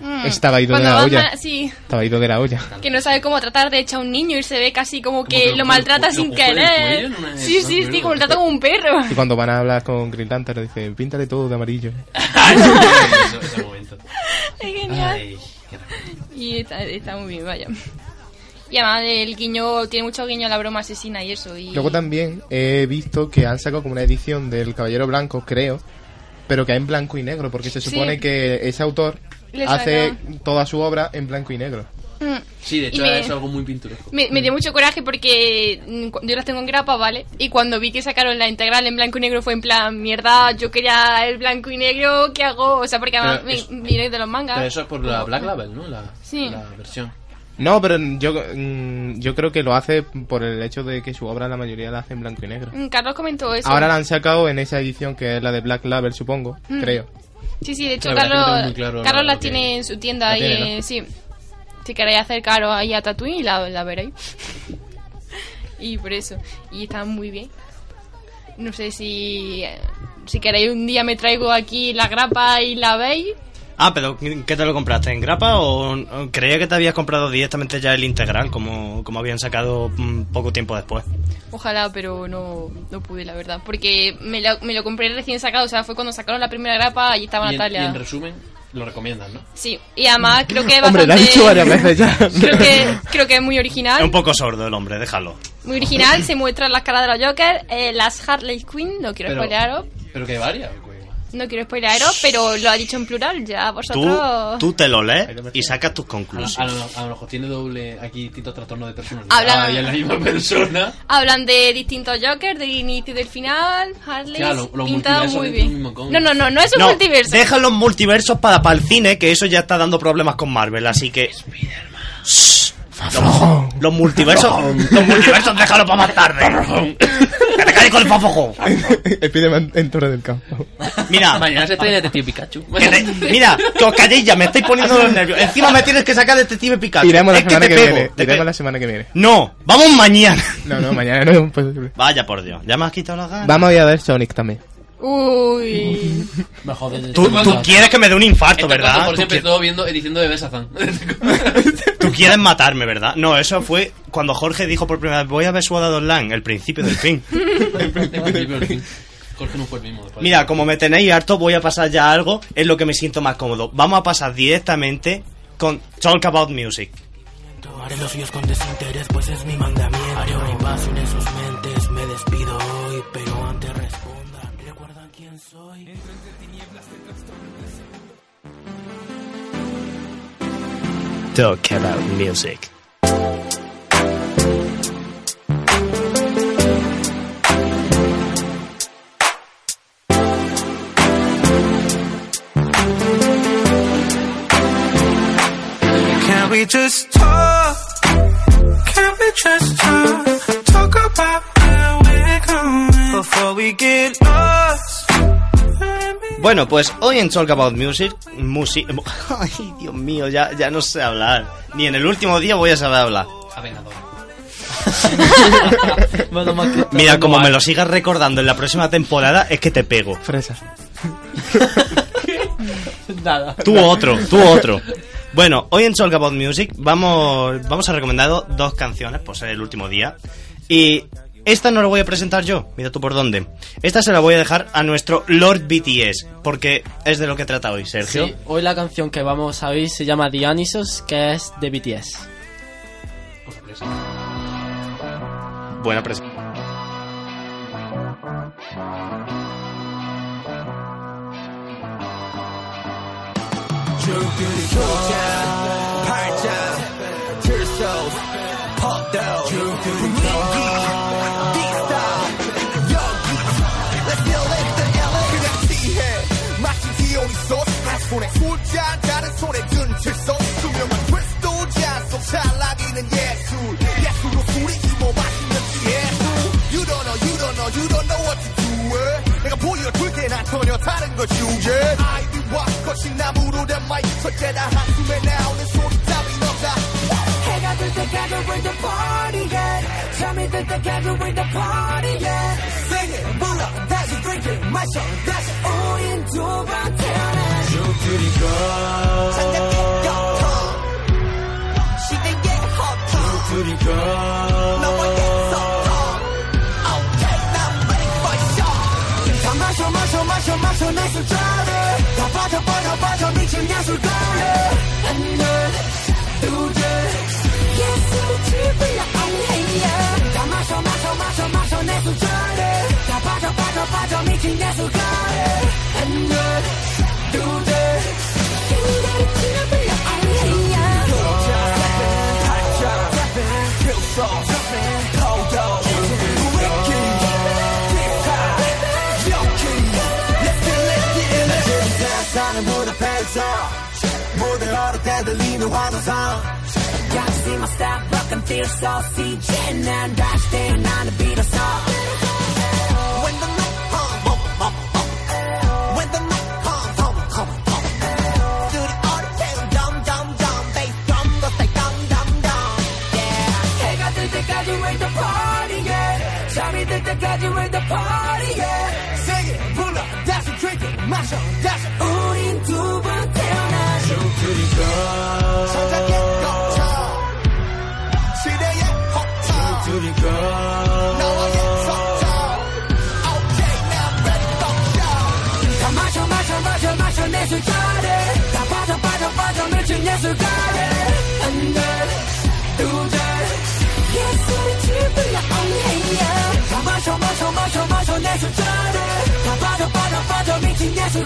Mm. Estaba ido de Cuando la Batman- olla. sí Estaba ido de la olla. que no sabe cómo tratar de echar a un niño y se ve casi como que, que lo maltrata sin querer. sí, sí, sí, como lo trata como un perro. Y cuando van a hablar con Green Lantern, dicen, píntale todo de amarillo. ese, ese momento. Es genial. Ay. Y está, está muy bien, vaya. Y además el guiño, tiene mucho guiño a la broma asesina y eso. Y... Luego también he visto que han sacado como una edición del Caballero Blanco, creo, pero que es en blanco y negro, porque se Sí. supone que ese autor Hace toda su obra en blanco y negro. Mm. Sí, de hecho me- es algo muy pintoresco. Me, me dio mucho coraje porque mm, yo las tengo en grapa, ¿vale? Y cuando vi que sacaron la integral en blanco y negro fue en plan, mierda, yo quería el blanco y negro, ¿qué hago? O sea, porque además me es- viene de los mangas. Pero eso es por la Black Label, ¿no? La, Sí. la versión. No, pero yo, mm, yo creo que lo hace por el hecho de que su obra la mayoría la hace en blanco y negro. Mm, Carlos comentó eso. Ahora la han sacado en esa edición que es la de Black Label, supongo, Mm. creo. Sí, sí, de hecho, La Carlos, claro Carlos lo la que- tiene en su tienda La ahí, tiene, ¿no? sí. Si queréis acercaros ahí a Tatooine, la, la veréis. y por eso. Y está muy bien. No sé si eh, si queréis un día me traigo aquí la grapa y la veis. Ah, pero ¿qué te lo compraste? ¿En grapa o creía que te habías comprado directamente ya el integral, como, como habían sacado mm, poco tiempo después? Ojalá, pero no, no pude, la verdad. Porque me lo, me lo compré recién sacado, o sea, fue cuando sacaron la primera grapa y estaba Y en, y Natalia. en resumen, lo recomiendan, ¿no? Sí, y además creo que es Hombre, lo bastante- dicho varias veces ya. Creo que, creo que es muy Es original. un poco sordo el hombre, déjalo. Muy original, se muestran las caras de los Joker, eh, las Harley Quinn, no quiero Pero- spoilearos, Pero que hay varias. No quiero spoilearos, pero lo ha dicho en plural, ya Tú, vosotros... tú te lo lees y sacas tus A, conclusiones. a lo, a lo mejor tiene doble aquí distintos trastornos de personalidad. Hablan- Ah, y es la misma persona. Hablan de distintos Jokers, del inicio y del final, Harley, Claro, los pintado multiversos muy bien. No, no, no, no es un No, multiverso. deja los multiversos para, para el cine, que eso ya está dando problemas con Marvel, así que... Shh. Los, los multiversos, los multiversos déjalo para más tarde. que te calles con el fafojo. Spiderman en Torre del Campo. Mira, Mañana se estrena Detective Pikachu. que te- mira, que os calléis ya, me estáis poniendo los nervios. Encima me tienes que sacar Detective Pikachu. Iremos la Es semana que, viene. Iremos la semana que viene. No, vamos mañana. No, no, mañana no es posible. Vaya por Dios, ya me has quitado las ganas. Vamos a ir a ver Sonic también. Uy... Mejor de Tú, tú quieres que me dé un infarto, Esto ¿verdad? Por siempre todo viendo edición de Besazan. tú quieres matarme, ¿verdad? No, eso fue cuando Jorge dijo por primera vez, voy a ver Art Online, el principio del fin. Jorge no fue el mismo. después. Mira, como me tenéis harto, voy a pasar ya a algo en lo que me siento más cómodo. Vamos a pasar directamente con Talk About Music. Haré los suyos con desinterés, pues es mi mandamiento. Haré un en sus mentes, me despido hoy, pero antes respondan. ¿Recuerdan quién soy? Talk About Music. Can we just talk? Can we just talk? Talk about where we're going before we get lost. Bueno, pues hoy en Talk About Music, music Ay, Dios mío, ya, ya no sé hablar. Ni en el último día voy a saber hablar. Avenador. Bueno, más que- Mira, como me lo sigas recordando en la próxima temporada, es que te pego. Fresa. Nada. Tú otro, tú otro. Bueno, hoy en Talk About Music vamos, vamos a recomendar dos canciones, por ser el último día. Y esta no la voy a presentar yo, mira tú por dónde. Esta se la voy a dejar a nuestro Lord BTS, porque es de lo que trata hoy, Sergio. Sí, hoy la canción que vamos a oír se llama Dionysos, que es de BTS. 전혀 다른 걸 주제. 아이비와 거친 나무로 된 마이크 첫째다. 한숨에 나오는 소리 따윈 없다. 해가 들 때까지 with the party yeah 잠이 들 때까지 with the party yeah Sing it 불러 다시 drink it 마셔 다시 우린 두번 태어나. 죽들이 가. 시대의 허통 죽들이 가. 마셔 마셔 마셔 내 술자리 다 빠져 빠져 빠져 미친 예술가래 한눈 두개 예술의 집을 안해야 다 마셔 마셔 마셔 마셔 내 술자리 다 빠져 빠져 빠져 미친 예술가래 한눈 두개 예술의 집을 안해야 사는 무대 펼쳐 무대 어릴 때 들리는 환호성 약속 see my style, broken fierce, so CJ 난 다시 태어나는 비로소 When the night comes, hum, hum, hum. When the night comes, hum, hum, hum. 스튜디오를 태운 dum, dum, dum. Bass drum, 너 say dum, dum, dum. Yeah. 해가 뜰 때까지 with the party, yeah. 잠이 들 때까지 with the party, yeah. Sing it, 불러, 다시 drink it, 마셔, 다시. 우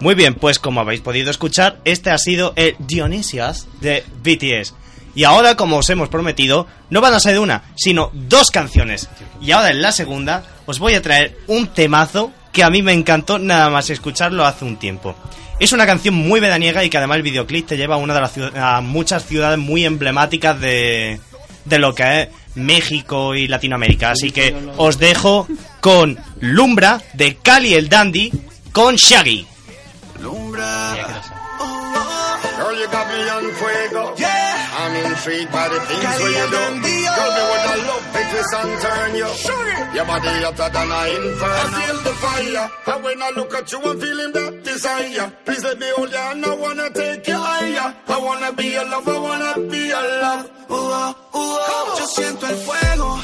Muy bien, pues como habéis podido escuchar, este ha sido el Dionysius de BTS. Y ahora, como os hemos prometido, no van a ser una, sino dos canciones. Y ahora en la segunda os voy a traer un temazo que a mí me encantó nada más escucharlo hace un tiempo. Es una canción muy veraniega y que además el videoclip te lleva a una de las a muchas ciudades muy emblemáticas de, de lo que es México y Latinoamérica. Así que os dejo con Lumbra de Cali el Dandy con Shaggy. Girl, you got me on fuego. Yeah. I'm intrigued by the things Cali where you do. Girl, me would I love to twist and turn you. Your body hotter than a inferno. I feel the fire. And when I look at you, I'm feeling that desire. Please let me hold you and I wanna take you higher. I wanna be your love, I wanna be your love. Uh, uh, uh, yo siento el fuego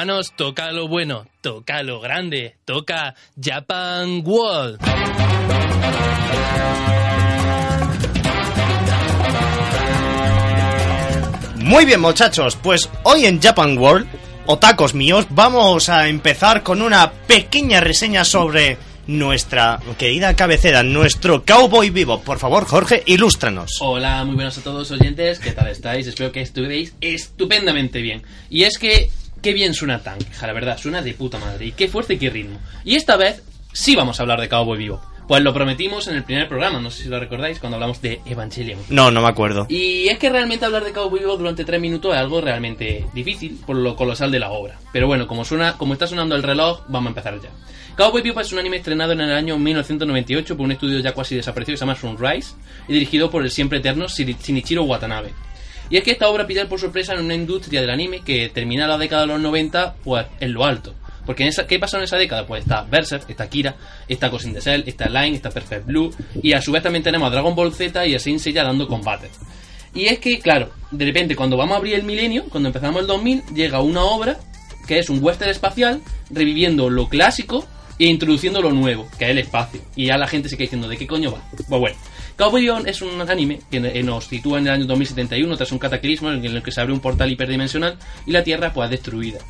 hermanos, toca lo bueno, toca lo grande, toca Japan World. Muy bien, muchachos, pues hoy en Japan World, otacos míos, vamos a empezar con una pequeña reseña sobre nuestra querida cabecera, nuestro Cowboy Vivo. Por favor, Jorge, ilústranos. Hola, muy buenas a todos oyentes, ¿qué tal estáis? Espero que estuvierais estupendamente bien. Y es que, qué bien suena Tank, la verdad, suena de puta madre. Y qué fuerte y qué ritmo. Y esta vez sí vamos a hablar de Cowboy Vivo. Pues lo prometimos en el primer programa, no sé si lo recordáis, cuando hablamos de Evangelion. No, no me acuerdo. Y es que realmente hablar de Cowboy Vivo durante tres minutos es algo realmente difícil por lo colosal de la obra. Pero bueno, como suena, como está sonando el reloj, vamos a empezar ya. Cowboy Vivo es un anime estrenado en el año 1998 por un estudio ya casi desaparecido que se llama Sunrise y dirigido por el siempre eterno Shinichiro Watanabe. Y es que esta obra pilla por sorpresa en una industria del anime que termina la década de los 90 pues en lo alto. Porque en esa, ¿qué pasó en esa década? Pues está Berserk, está Kira, está Ghost in the Shell, está Line, está Perfect Blue y a su vez también tenemos a Dragon Ball Z y a Saint Seiya dando combate. Y es que, claro, de repente cuando vamos a abrir el milenio, cuando empezamos el 2000, llega una obra que es un western espacial reviviendo lo clásico e introduciendo lo nuevo, que es el espacio. Y ya la gente se queda diciendo, ¿de qué coño va? Pues bueno, Cowboy es un anime que eh, nos sitúa en el año 2071 tras un cataclismo en el que se abre un portal hiperdimensional y la Tierra pues es destruida.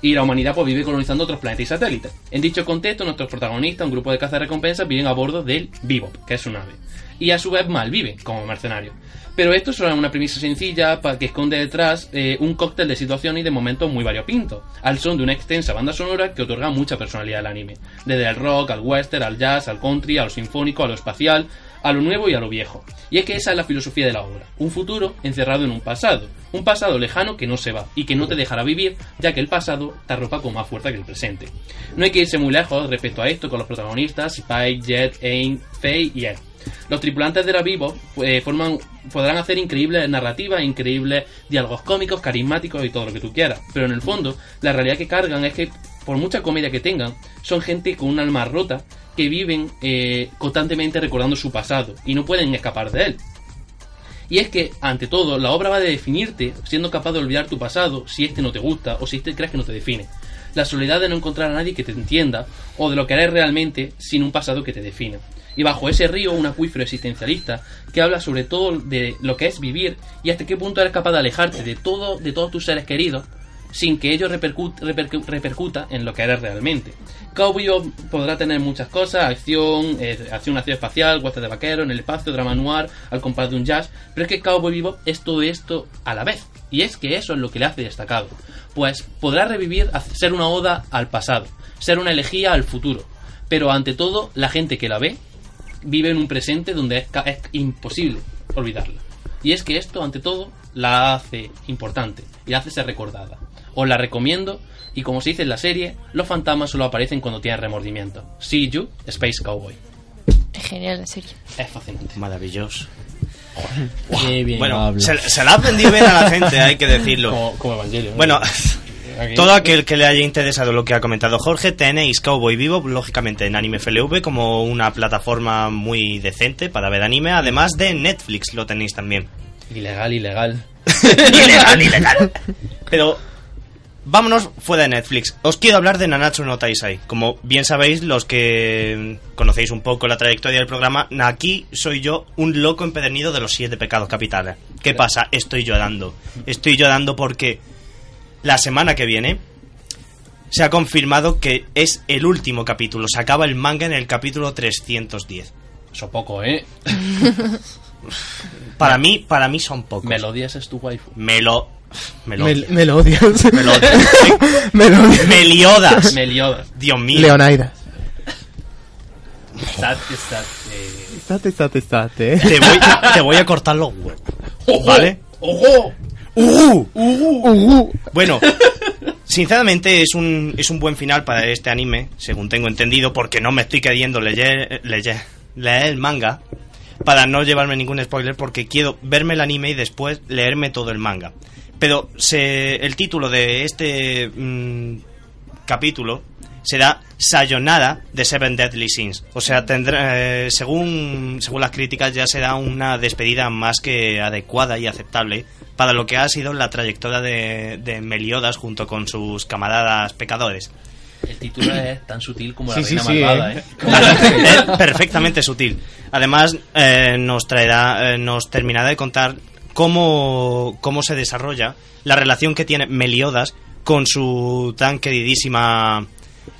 Y la humanidad pues vive colonizando otros planetas y satélites. En dicho contexto, nuestros protagonistas, un grupo de cazarrecompensas, viven a bordo del Bebop, que es su nave. Y a su vez malviven como mercenarios. Pero esto es una premisa sencilla que esconde detrás eh, un cóctel de situaciones y de momentos muy variopintos, al son de una extensa banda sonora que otorga mucha personalidad al anime, desde el rock, al western, al jazz, al country, a lo sinfónico, a lo espacial, a lo nuevo y a lo viejo. Y es que esa es la filosofía de la obra, un futuro encerrado en un pasado, un pasado lejano que no se va y que no te dejará vivir, ya que el pasado te arropa con más fuerza que el presente. No hay que irse muy lejos respecto a esto con los protagonistas Spike, Jet, Aang, Faye y Ed. Los tripulantes de la Vivo eh, forman, podrán hacer increíbles narrativas, increíbles diálogos cómicos, carismáticos y todo lo que tú quieras. Pero en el fondo, la realidad que cargan es que, por mucha comedia que tengan, son gente con un alma rota que viven eh, constantemente recordando su pasado y no pueden escapar de él. Y es que, ante todo, la obra va de definirte, siendo capaz de olvidar tu pasado si este no te gusta o si este crees que no te define. La soledad de no encontrar a nadie que te entienda o de lo que eres realmente sin un pasado que te defina. Y bajo ese río, un acuífero existencialista que habla sobre todo de lo que es vivir y hasta qué punto eres capaz de alejarte de todo, de todos tus seres queridos sin que ello repercut- repercu- repercuta en lo que eres realmente. Cowboy podrá tener muchas cosas, acción, eh, acción ciudad espacial, western de vaquero, en el espacio, drama noir, al compás de un jazz, pero es que Cowboy Bebop es todo esto a la vez. Y es que eso es lo que le hace destacado. Pues podrá revivir, ser una oda al pasado, ser una elegía al futuro. Pero ante todo, la gente que la ve vive en un presente donde es, es imposible olvidarla. Y es que esto, ante todo, la hace importante y la hace ser recordada. Os la recomiendo y como se dice en la serie, los fantasmas solo aparecen cuando tienen remordimiento. See you, Space Cowboy. Es genial la serie. Es fascinante. Maravilloso. Qué bien Bueno, se, se la ha vendido bien a la gente, hay que decirlo. Como. ¿no? Bueno, todo aquel que le haya interesado lo que ha comentado Jorge, tenéis Cowboy Vivo, lógicamente en Anime FLV, como una plataforma muy decente para ver anime, además de Netflix lo tenéis también. Ilegal, ilegal. ilegal, ilegal. Pero vámonos fuera de Netflix. Os quiero hablar de Nanatsu no Taisai. Como bien sabéis, los que conocéis un poco la trayectoria del programa, aquí soy yo un loco empedernido de los siete pecados capitales. ¿Qué pasa? Estoy llorando. Estoy llorando porque la semana que viene se ha confirmado que es el último capítulo. Se acaba el manga en el capítulo 310. O Son pocos, ¿eh? Para mí, para mí son pocos. Melodias es tu waifu. Melo... Me, Melodias. me lo odias. Me lo odias. Meliodas. Meliodas. Dios mío. Leonidas. Stat, stat, eh. Estate, estate, estate. Te voy, te voy a cortar los huevos. ¿Vale? ¡Ojo! ¡Ujú! Ujú. Bueno, sinceramente es un, es un buen final para este anime, según tengo entendido, porque no me estoy queriendo leer, leer, leer el manga para no llevarme ningún spoiler, porque quiero verme el anime y después leerme todo el manga. Pero se, el título de este mm, capítulo será Sayonara de Seven Deadly Sins. O sea, tendrá, eh, según, según las críticas, ya será una despedida más que adecuada y aceptable para lo que ha sido la trayectoria de, de Meliodas junto con sus camaradas pecadores. El título es tan sutil como la Sí, reina sí, malvada, eh. ¿eh? Es perfectamente sutil. Además, eh, nos traerá, eh, nos terminará de contar cómo, cómo se desarrolla la relación que tiene Meliodas con su tan queridísima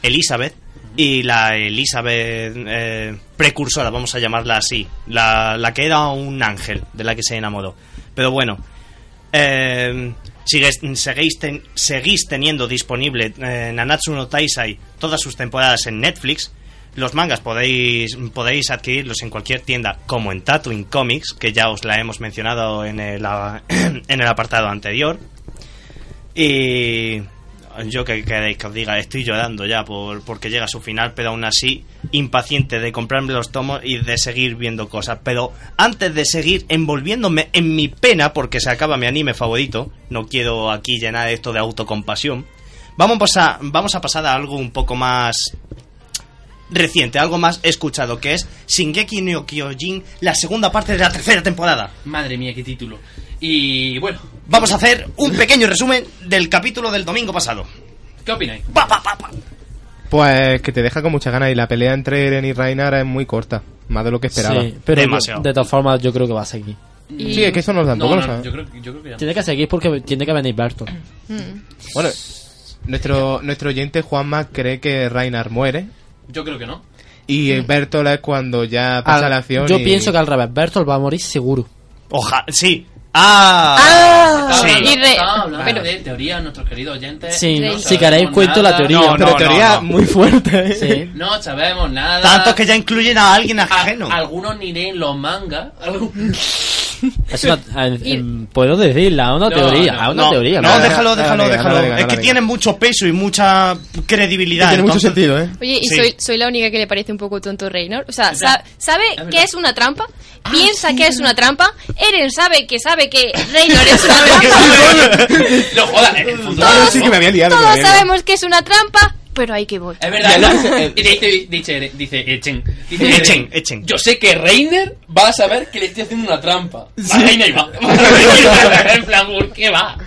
Elizabeth y la Elizabeth eh, precursora, vamos a llamarla así, la, la que era un ángel de la que se enamoró. Pero bueno, eh, sigues- seguéis, ten- seguís teniendo disponible eh, Nanatsu Taisai todas sus temporadas en Netflix. Los mangas podéis, podéis adquirirlos en cualquier tienda, como en Tatooine Comics, que ya os la hemos mencionado en el, en el apartado anterior. Y yo que queréis que os diga, estoy llorando ya por, porque llega a su final, pero aún así impaciente de comprarme los tomos y de seguir viendo cosas. Pero antes de seguir envolviéndome en mi pena porque se acaba mi anime favorito, no quiero aquí llenar esto de autocompasión, vamos a vamos a, pasar a algo un poco más reciente, algo más escuchado, que es Shingeki no Kyojin, la segunda parte de la tercera temporada. Madre mía, qué título. Y bueno, Vamos a hacer un pequeño resumen del capítulo del domingo pasado. ¿qué opináis? Pa, pa, pa, pa. Pues que te deja con muchas ganas y la pelea entre Eren y Reinara es muy corta, más de lo que esperaba. Sí, pero Demasiado. de todas formas yo creo que va a seguir. Y- Sí, es que eso no tampoco No, lo no, sabe. yo creo, yo creo que ya. Tiene que seguir porque tiene que venir Bertolt. Mm. Bueno, nuestro, nuestro oyente Juanma cree que Reinar muere Yo creo que no. y Bertolt es cuando ya pasa Al- la acción. yo y- pienso que al revés, Bertolt va a morir seguro. Ojalá, sí. ¡Ah! Ah, sí. y re- Estaba hablando pero- de teoría, nuestros queridos oyentes. Sí, no si queréis cuento la teoría. No, Pero no, teoría no. muy fuerte. ¿eh? Sí. No sabemos nada. Tanto que ya incluyen a alguien A- ajeno. algunos ni leen los mangas. Es una- en- en- puedo decirla, una No, teoría, no, a una no, teoría. no, déjalo, déjalo, déjalo. no, no, no, es que tiene mucho peso y mucha credibilidad. Tiene mucho sentido, ¿eh? Oye, ¿y Sí. soy, soy la única que le parece un poco tonto Reynor? O sea, ¿sabe verdad. que es una trampa? ¿Piensa que es una trampa? Eren sabe que sabe que Reynor es una trampa. no jodas, en el futuro. Todos- sí que me había liado, me Todos había liado. sabemos que es una trampa, pero ahí que voy. Es verdad. No. no, eh, dice, dice, dice Echen. Dice Echen, Echen. Yo sé que Reiner va a saber que le estoy haciendo una trampa. Va, Reiner va. en plan, ¿por qué va?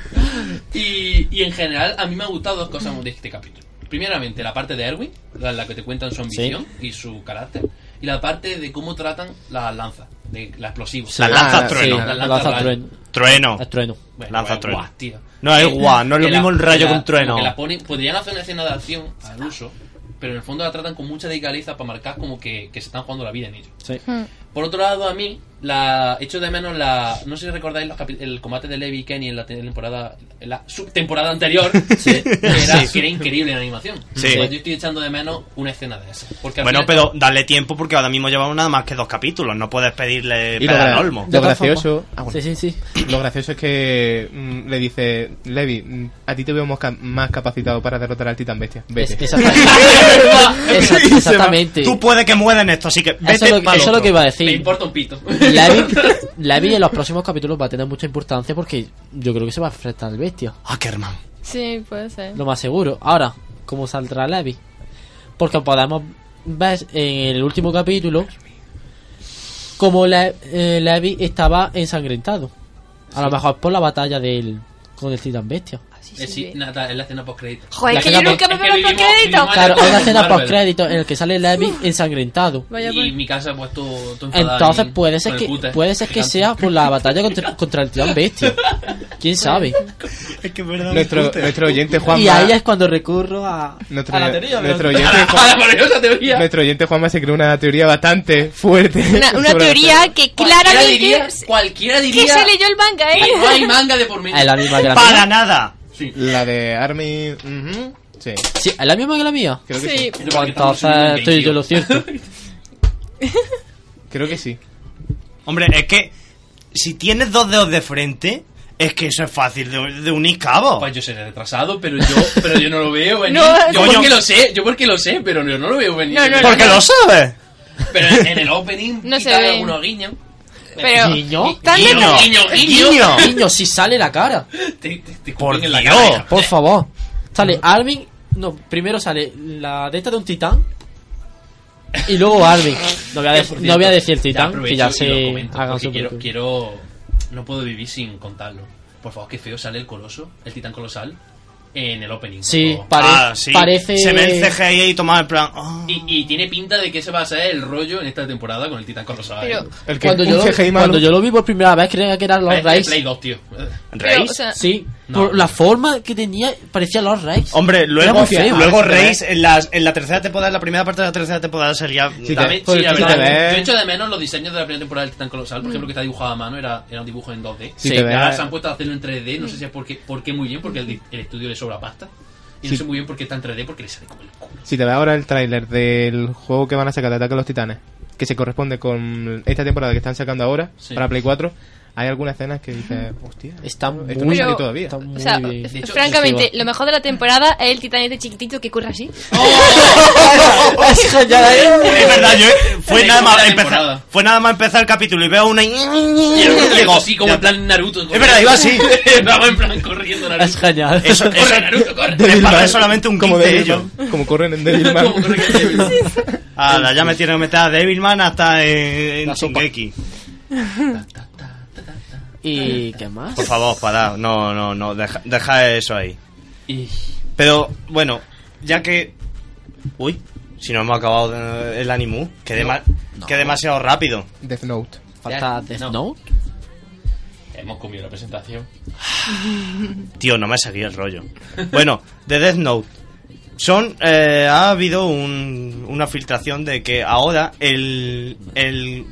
Y, y en general, a mí me han gustado dos cosas de este capítulo. Primeramente, la parte de Erwin, la, la que te cuentan su ambición y su carácter. Y la parte de cómo tratan las lanzas, de la explosiva. La lanza Ah, trueno. Sí, La la lanza trueno. Trueno. Es trueno. Bueno, Lanza pues, trueno. guau, tío. No, es guau, no es lo mismo el rayo que un trueno. Que la ponen, podrían hacer una escena de acción al uso, pero en el fondo la tratan con mucha delicadeza para marcar como que, que se están jugando la vida en ello. Sí. Hmm. Por otro lado, a mí, la echo de menos la. No sé si recordáis los el combate de Levi y Kenny en la te- temporada. En la subtemporada anterior. que, era, que era increíble en animación. Sí. Pues yo estoy echando de menos una escena de esa. Porque Bueno, pero dale tiempo porque ahora mismo llevamos nada más que dos capítulos. No puedes pedirle Y lo, olmo. Lo gracioso, ah, bueno. Sí, sí, sí. lo gracioso es que mm, le dice, Levi, mm, a ti te veo más, ca- más capacitado para derrotar al titán bestia. Vete. Es- exactamente. Tú puedes que muera en esto, así que vete Eso es lo, pa'l eso es lo otro. que iba a Me decir. importa un pito. Levi, Levi en los próximos capítulos va a tener mucha importancia porque yo creo que se va a enfrentar al bestia. Ackerman. Sí, puede ser. Lo más seguro. Ahora, ¿cómo saldrá Levi? Porque podemos ver en el último capítulo como Le- eh, Levi estaba ensangrentado. A lo mejor por la batalla del con el titán bestia. Eh, sí, nada, es la escena post crédito. Joder, La que yo nunca me es que veo crédito. vivimos- Claro, hay una escena Marvel. post crédito en el que sale Levi ensangrentado. Vaya Y mi casa pues enfadado Entonces puede ser que puede ser que sea por la batalla contra, contra el titán bestia. ¿Quién sabe? Es que es verdad. Nuestro, nuestro oyente Juanma. Y ahí es cuando recurro a, Nuestro, a la teoría. nuestro oyente, A la teoría. nuestro oyente Juanma se creó una teoría bastante fuerte. Una, teoría que Cualquiera claramente diría, cualquiera diría que se leyó el manga, ¿eh? no hay manga de por medio. Es la la Para nada. Sí. La de Army. Sí, Sí, es la misma que la mía. creo que Sí. sí. Entonces estoy yo lo cierto. Creo que sí. Hombre, es que si tienes dos dedos de frente, es que eso es fácil de, de unir cabos. Pues yo seré retrasado, pero yo, pero yo no lo veo venir. No, yo porque lo sé, yo porque lo sé, pero yo no lo veo venir. No, no, ¿Por qué lo sabes? Pero en, el opening No se ve. algunos guiños. Pero Niño. Tan Guiño, de- guiño, guiño. guiño. Niño, si sale la cara. Te, te, te Por Dios. cara. Por favor. Sale Armin. No, primero sale la de esta de un titán. Y luego Armin. No voy a, por no voy a decir el ya titán, que ya se hagan su quiero, quiero... No puedo vivir sin contarlo. Por favor, qué feo sale el coloso, el titán colosal, en el opening. Sí, pare- Ah, sí. parece. Se ve el CGI ahí tomado en plan. ah. Y, y tiene pinta de que ese va a ser el rollo en esta temporada con el titán colosal. Pero- ¿eh? El que Cuando yo, lo, cuando yo lo vi por primera vez, creía que eran los de Reyes. Play 2, tío. ¿Reis? o sea, Sí, No. por la forma que tenía, parecía los Reyes. Hombre, luego, feo. luego Reis en, las- en la tercera temporada, en la primera parte de la tercera temporada sería. Sí, También- pues, sí, la verdad. Yo echo de menos los diseños de la primera temporada del Titán Colosal, por ejemplo, que está dibujado a mano, era, era un dibujo en 2D. Si Sí, te Y ahora se han puesto a hacerlo en 3D, no sé si es porque, por qué muy bien, porque el, el estudio le sobra pasta. Y no Sí. sé muy bien por qué está en 3D, porque le sale como el culo. Si te ves ahora el tráiler del juego que van a sacar de Ataque a los Titanes, que se corresponde con esta temporada que están sacando ahora Sí. para Play 4, hay algunas escenas que dices, hostia, Está esto muy, no salió Pero- todavía. está muy o sea, bien. De hecho, francamente, lo mejor de la temporada es el titán este chiquitito que corre así. Es ¿eh? Verdad, yo fue Sí, nada más empezar, fue nada más empezar el capítulo y veo una y digo, así como en plan Naruto. Es verdad, iba así. En plan corriendo Naruto. Es genial. Eso, eso Corre, Naruto, corre. solamente un como de ellos. Como corren en Devilman. Ya me tienen que meter a Devilman hasta en. Shingeki. ¿Y qué más? Por favor, para, no, no, no, deja, deja eso ahí. Y- Pero, bueno, ya que... Uy, si no hemos acabado el animu, que, dema- que demasiado rápido. Death Note. Falta Death no. Note. Hemos comido la presentación. Tío, no me seguí el rollo. Bueno, de Death Note. Son, eh, ha habido un- una filtración de que ahora el, el,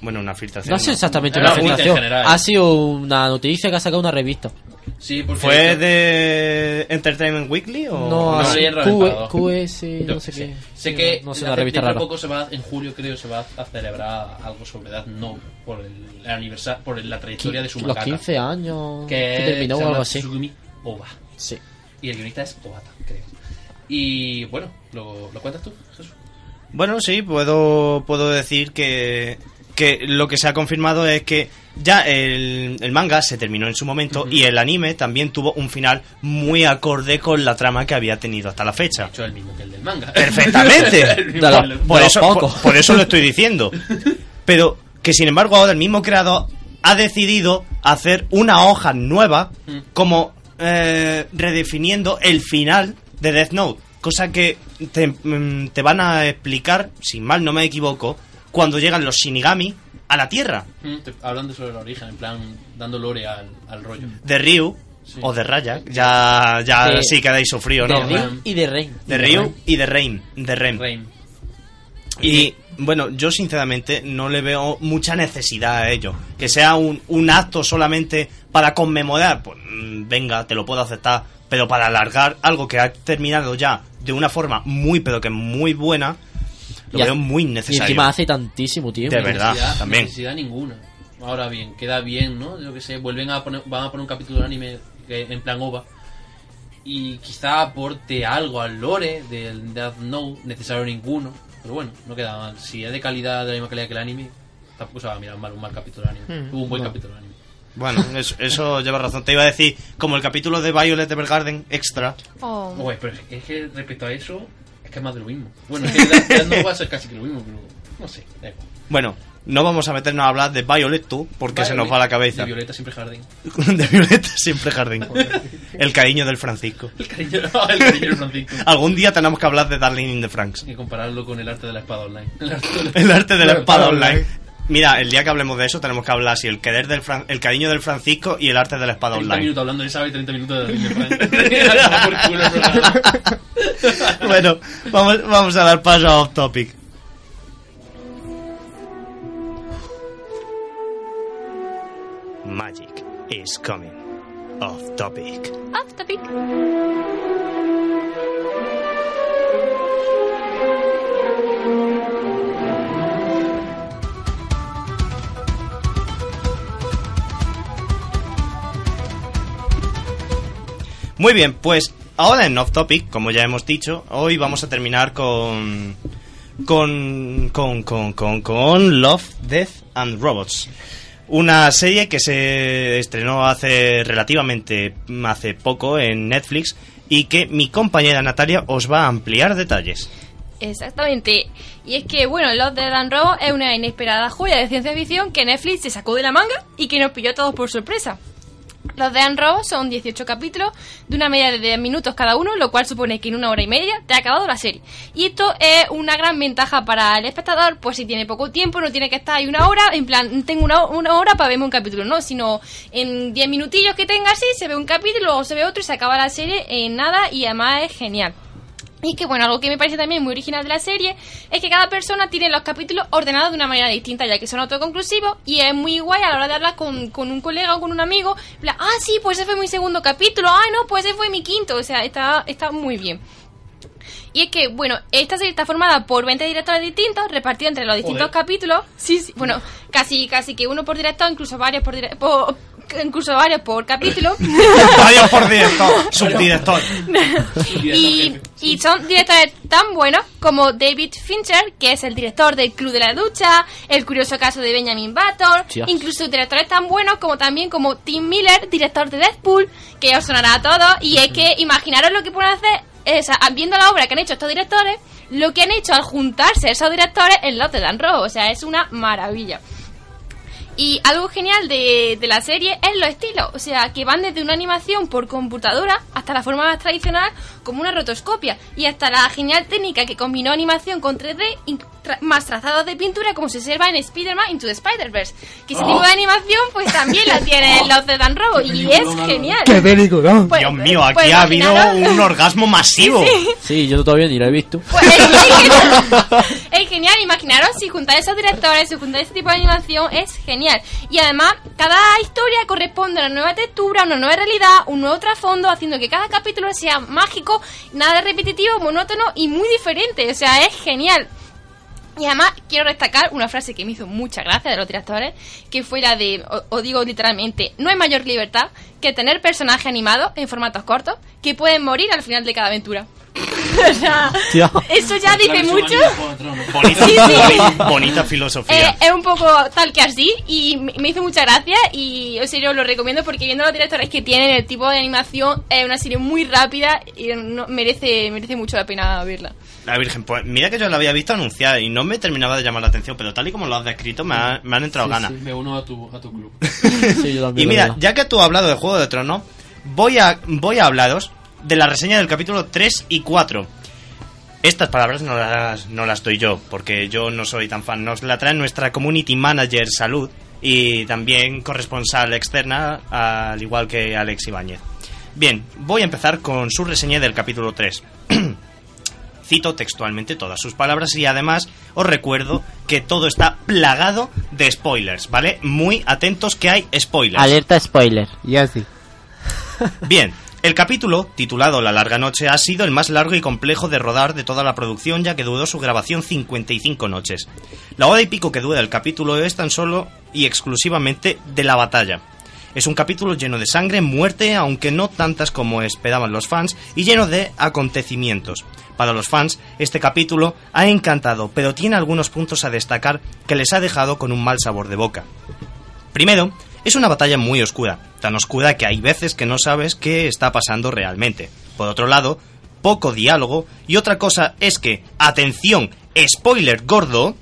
bueno, una filtración. No ha sido exactamente una una filtración. Ha sido una noticia que ha sacado una revista. Sí, porque ¿Fue de Entertainment Weekly o No, no, Q- reventado. QS, Yo no sé sé. qué. Sé que No sé, hace- una revista dentro de rara. poco se va, en julio creo, se va a celebrar algo sobre Death Note por el, aniversario, por la trayectoria de su Los mangaka. 15 años que que terminó o algo así. Tsugumi Oba. Sí. Y el guionista es Obata, creo. Y bueno, ¿lo, lo cuentas tú? Jesús? Bueno, sí, puedo, puedo decir que, que lo que se ha confirmado es que ya el, el manga se terminó en su momento y el anime también tuvo un final muy acorde con la trama que había tenido hasta la fecha. De hecho, el mismo que el del manga. Perfectamente. De la- Por de eso, por, eso lo estoy diciendo. Pero que sin embargo ahora el mismo creador ha decidido hacer una hoja nueva como eh, redefiniendo el final de Death Note. Cosa que te, mm, te van a explicar, si mal no me equivoco, cuando llegan los Shinigami a la Tierra Mm, Hablando sobre el origen, en plan, dando lore al, al rollo. de Ryu Sí. o de Raya. Ya, ya De- sí quedáis sufrido, De ¿no? Rin y de Rain. De Ryu y de Rain. De Rem. Rain. Y bueno, yo sinceramente no le veo mucha necesidad a ello. Que sea un, un acto solamente para conmemorar, pues mm, venga, te lo puedo aceptar, pero para alargar algo que ha terminado ya de una forma muy, pero que muy buena, lo Y veo muy Y necesario. encima hace tantísimo tiempo. De verdad. Necesidad- también. Necesidad ninguna. Ahora bien, queda bien, ¿no? Yo que sé, vuelven a poner, van a poner un capítulo de anime que- en plan OVA. Y quizá aporte algo al lore del Death Note, necesario ninguno. Pero bueno, no queda mal. Si es de calidad, de la misma calidad que el anime, tampoco se va a mirar mal un mal capítulo de anime. Tuvo un buen no. capítulo de anime. Bueno, eso, eso lleva razón. Te iba a decir, como el capítulo de Violet Evergarden extra, Oh. Oye, pero es que respecto a eso, es que es más de lo mismo. Bueno, es que Note va a ser casi que lo mismo, pero no sé. bueno, no vamos a meternos a hablar de Violet tú, porque se nos va la cabeza. De Violeta siempre jardín. de Violeta siempre jardín. El cariño del Francisco. El cariño, el cariño de Francisco. Algún día tenemos que hablar de Darling in the Franks. Y compararlo con el arte de la espada online. El arte de la, El arte de la espada online. Mira, el día que hablemos de eso tenemos que hablar si el querer del Fran- el cariño del Francisco y el arte de la espada 30 online. minutos hablando de Saba y 30 minutos de bueno, vamos, vamos a dar paso a off topic. Magic is coming. Off topic. Off topic. Muy bien, pues ahora en Off Topic, como ya hemos dicho, hoy vamos a terminar con. con. con. con. con, Love, Death and Robots. Una serie que se estrenó hace relativamente hace poco en Netflix y que mi compañera Natalia os va a ampliar detalles. Exactamente. Y es que, bueno, Los de Dan Robo es una inesperada joya de ciencia ficción que Netflix se sacó de la manga y que nos pilló a todos por sorpresa. Los de Dan Robo son 18 capítulos de una media de 10 minutos cada uno, lo cual supone que en una hora y media te ha acabado la serie. Y esto es una gran ventaja para el espectador, pues si tiene poco tiempo, no tiene que estar ahí una hora, en plan, tengo una, una hora para verme un capítulo, no, sino en 10 minutillos que tenga así, se ve un capítulo, luego se ve otro y se acaba la serie en nada y además es genial. Y que bueno, algo que me parece también muy original de la serie es que cada persona tiene los capítulos ordenados de una manera distinta, ya que son autoconclusivos y es muy guay a la hora de hablar con, con un colega o con un amigo. plan, ah, sí, pues ese fue mi segundo capítulo, ah, no, pues ese fue mi quinto, o sea, está, está muy bien. Y es que, bueno, esta serie está formada por 20 directores distintos, repartidos entre los distintos Joder. capítulos. Sí, sí, bueno, casi, casi que uno por director, incluso varios por, dire- por- incluso varios por capítulo. Vaya por director, subdirector. y, y son directores tan buenos como David Fincher, que es el director del Club de la Ducha, El curioso caso de Benjamin Button, incluso directores tan buenos como también como Tim Miller, director de Deadpool, que ya os sonará a todos, y es que imaginaros lo que pueden hacer, es, a- viendo la obra que han hecho estos directores, lo que han hecho al juntarse esos directores en Los de Dan Rojo, o sea, es una maravilla. Y algo genial de, de la serie es los estilos, o sea, que van desde una animación por computadora hasta la forma más tradicional como una rotoscopia y hasta la genial técnica que combinó animación con 3D y tra- más trazados de pintura como se observa en Spider-Man Into the Spider-Verse. Que ese Oh. tipo de animación pues también la tienen los de Dan Robo y es genial. ¡Qué película! Pues- Dios mío, aquí pues ha habido un orgasmo masivo. Sí, yo todavía ni lo he visto. Pues es, es genial. Es genial, imaginaros si juntáis esos directores, si juntáis ese tipo de animación, es genial. Y además, cada historia corresponde a una nueva textura, una nueva realidad, un nuevo trasfondo, haciendo que cada capítulo sea mágico, nada repetitivo, monótono y muy diferente. O sea, es genial. Y además quiero destacar una frase que me hizo mucha gracia de los directores, que fue la de, o, o digo literalmente, no hay mayor libertad que tener personajes animados en formatos cortos que pueden morir al final de cada aventura. o sea, Tío. eso ya dice mucho. Bonita, Sí, sí. boni- bonita Eh, filosofía. es un poco tal que así y me me hizo mucha gracia y en serio lo recomiendo porque viendo los directores que tienen el tipo de animación es una serie muy rápida y no- merece merece mucho la pena verla. La Virgen, pues mira que yo la había visto anunciada y no me terminaba de llamar la atención, pero tal y como lo has descrito me, ha- me han entrado ganas. Me uno a tu, a tu club. Sí, yo también. Y mira, ya que tú has hablado de Juego de Tronos, voy a, voy a hablaros de la reseña del capítulo 3 y 4. Estas palabras no las, no las doy yo, porque yo no soy tan fan. Nos la trae nuestra community manager salud y también corresponsal externa, al igual que Alex Ibáñez. Bien, voy a empezar con su reseña del capítulo 3. Cito textualmente todas sus palabras y además os recuerdo que todo está plagado de spoilers, ¿vale? Muy atentos que hay spoilers. Alerta spoiler. Y así. Bien, el capítulo, titulado La larga noche, ha sido el más largo y complejo de rodar de toda la producción, ya que duró su grabación 55 noches. La hora y pico que dura el capítulo es tan solo y exclusivamente de la batalla. Es un capítulo lleno de sangre, muerte, aunque no tantas como esperaban los fans, y lleno de acontecimientos. Para los fans, este capítulo ha encantado, pero tiene algunos puntos a destacar que les ha dejado con un mal sabor de boca. Primero, es una batalla muy oscura, tan oscura que hay veces que no sabes qué está pasando realmente. Por otro lado, poco diálogo y otra cosa es que, atención, spoiler gordo,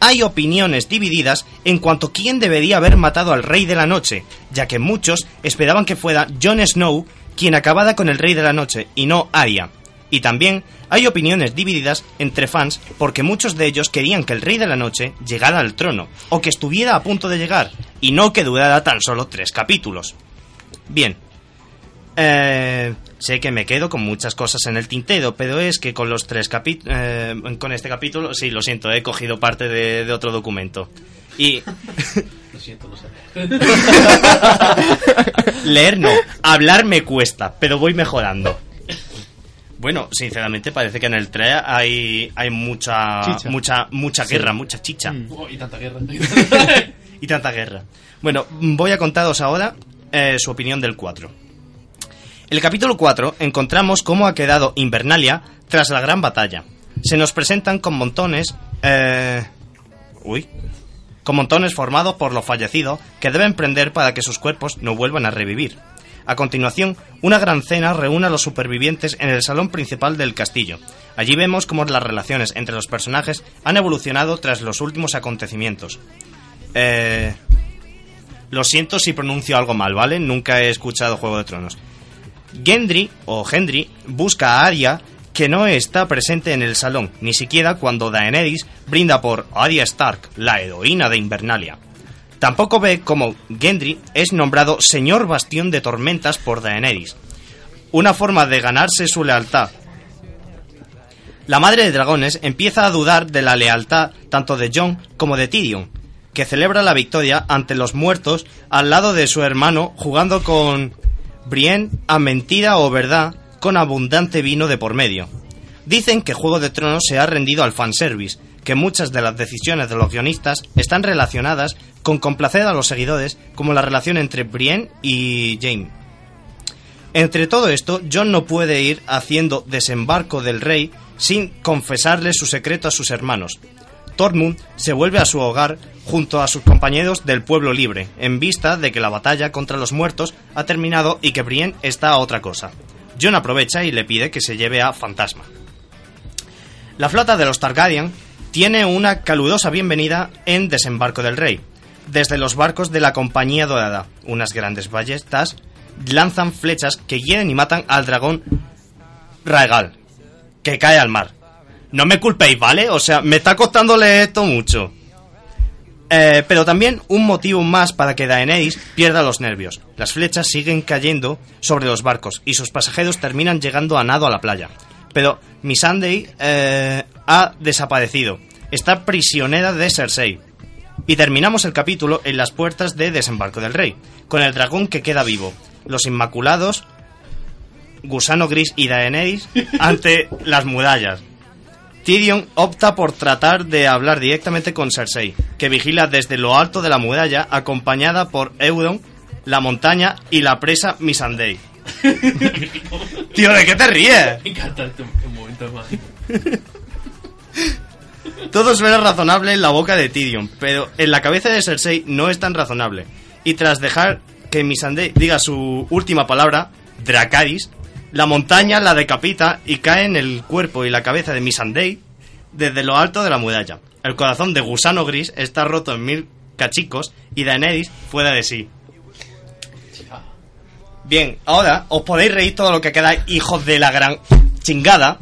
hay opiniones divididas en cuanto a quién debería haber matado al Rey de la Noche, ya que muchos esperaban que fuera Jon Snow quien acabara con el Rey de la Noche y no Arya. Y también hay opiniones divididas entre fans porque muchos de ellos querían que el Rey de la Noche llegara al trono, o que estuviera a punto de llegar, y no que durara tan solo tres capítulos. Bien. Eh, sé que me quedo con muchas cosas en el tintero, pero es que con los tres capítulos... con este capítulo, sí, lo siento, he cogido parte de, de otro documento. Y... Lo siento, no sé. Leer no, hablar me cuesta, pero voy mejorando. Bueno, sinceramente parece que en el 3 hay, hay mucha, Chicha. mucha, mucha Sí. guerra, mucha chicha. Oh, y tanta guerra. y tanta guerra. Bueno, voy a contaros ahora eh, su opinión del 4. El capítulo 4 encontramos cómo ha quedado Invernalia tras la gran batalla. Se nos presentan con montones... eh, uy. Con montones formados por los fallecidos que deben prender para que sus cuerpos no vuelvan a revivir. A continuación, una gran cena reúne a los supervivientes en el salón principal del castillo. Allí vemos cómo las relaciones entre los personajes han evolucionado tras los últimos acontecimientos. Eh, lo siento si pronuncio algo mal, ¿vale? Nunca he escuchado Juego de Tronos. Gendry, o Gendry, busca a Arya, que no está presente en el salón, ni siquiera cuando Daenerys brinda por Arya Stark, la heroína de Invernalia. Tampoco ve cómo Gendry es nombrado Señor Bastión de Tormentas por Daenerys. Una forma de ganarse su lealtad. La madre de dragones empieza a dudar de la lealtad tanto de Jon como de Tyrion, que celebra la victoria ante los muertos al lado de su hermano jugando con Brienne a mentira o verdad con abundante vino de por medio. Dicen que Juego de Tronos se ha rendido al fanservice, que muchas de las decisiones de los guionistas están relacionadas con complacer a los seguidores, como la relación entre Brienne y Jaime. Entre todo esto, John no puede ir haciendo desembarco del rey sin confesarle su secreto a sus hermanos. Tormund se vuelve a su hogar junto a sus compañeros del pueblo libre, en vista de que la batalla contra los muertos ha terminado y que Brienne está a otra cosa. John aprovecha y le pide que se lleve a Fantasma. La flota de los Targaryen tiene una calurosa bienvenida en Desembarco del Rey. Desde los barcos de la Compañía Dorada, unas grandes ballestas lanzan flechas que hieren y matan al dragón Raegal, que cae al mar. No me culpéis, ¿vale? O sea, me está costándole esto mucho. Eh, pero también un motivo más para que Daenerys pierda los nervios. Las flechas siguen cayendo sobre los barcos y sus pasajeros terminan llegando a nado a la playa. Pero Missandei eh, ha desaparecido. Está prisionera de Cersei. Y terminamos el capítulo en las puertas de Desembarco del Rey, con el dragón que queda vivo, los Inmaculados, Gusano Gris y Daenerys ante las murallas. Tyrion opta por tratar de hablar directamente con Cersei, que vigila desde lo alto de la muralla, acompañada por Euron, la montaña y la presa Missandei. Tío, ¿de qué te ríes? Me encanta este momento más. Todo suena razonable en la boca de Tyrion, pero en la cabeza de Cersei no es tan razonable. Y tras dejar que Missandei diga su última palabra, Dracarys, la montaña la decapita y cae en el cuerpo y la cabeza de Missandei desde lo alto de la muralla. El corazón de Gusano Gris está roto en mil cachicos y Daenerys fuera de sí. Bien, ahora os podéis reír todo lo que queráis, hijos de la gran chingada,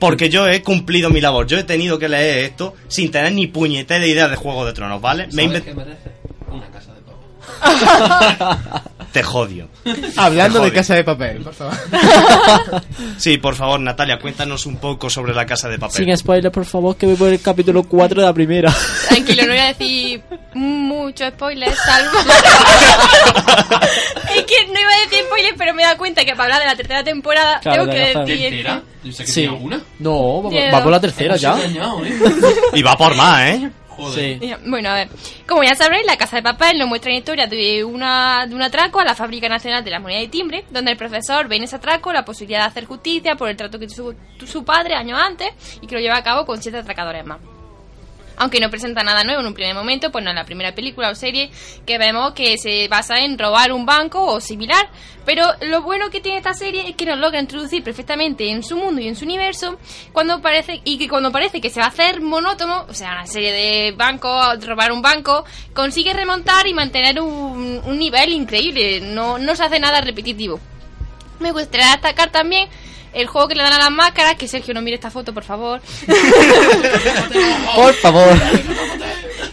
porque yo he cumplido mi labor. Yo he tenido que leer esto sin tener ni puñetera idea de Juego de Tronos, ¿vale? Me ¿Sabes inven- qué merece? Una casa de pavo. Te jodio. Hablando Te de casa de papel, por favor. Sí, por favor, Natalia, cuéntanos un poco sobre la casa de papel. Sin spoiler, por favor, que voy por el capítulo 4 de la primera. Tranquilo, no voy a decir mucho spoiler, salvo. es que no iba a decir spoiler, pero me he dado cuenta que para hablar de la tercera temporada Claro, tengo que decir. ¿Tercera? Que Sí. una. No, va, por la tercera ya. ¿eh? Y va por más, ¿eh? Joder. Sí. Bueno, a ver, como ya sabréis, la Casa de Papel nos muestra la historia de, una, de un atraco a la Fábrica Nacional de la Moneda y Timbre, donde el profesor ve en ese atraco la posibilidad de hacer justicia por el trato que tuvo su, su padre años antes y que lo lleva a cabo con siete atracadores más. Aunque no presenta nada nuevo en un primer momento, pues no es la primera película o serie que vemos que se basa en robar un banco o similar. Pero lo bueno que tiene esta serie es que nos logra introducir perfectamente en su mundo y en su universo cuando parece y que cuando parece que se va a hacer monótono, o sea, una serie de bancos, robar un banco, consigue remontar y mantener un, un nivel increíble. No, no se hace nada repetitivo. Me gustaría destacar también el juego que le dan a las máscaras, que Sergio no mire esta foto, por favor. Por favor.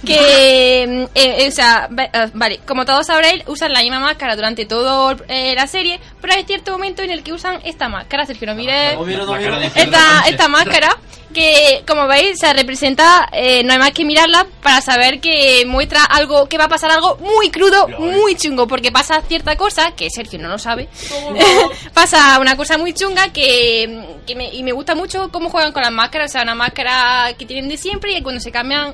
Que, eh, eh, o sea, eh, vale, como todos sabréis, usan la misma máscara durante toda la serie, pero hay cierto momento en el que usan esta máscara, Sergio, no mire No no esta, esta máscara, que como veis, se representa, eh, no hay más que mirarla para saber que muestra algo, que va a pasar algo muy crudo, muy chungo, porque pasa cierta cosa, que Sergio no lo sabe, pasa una cosa muy chunga que, que me, y me gusta mucho cómo juegan con las máscaras, o sea, una máscara que tienen de siempre y cuando se cambian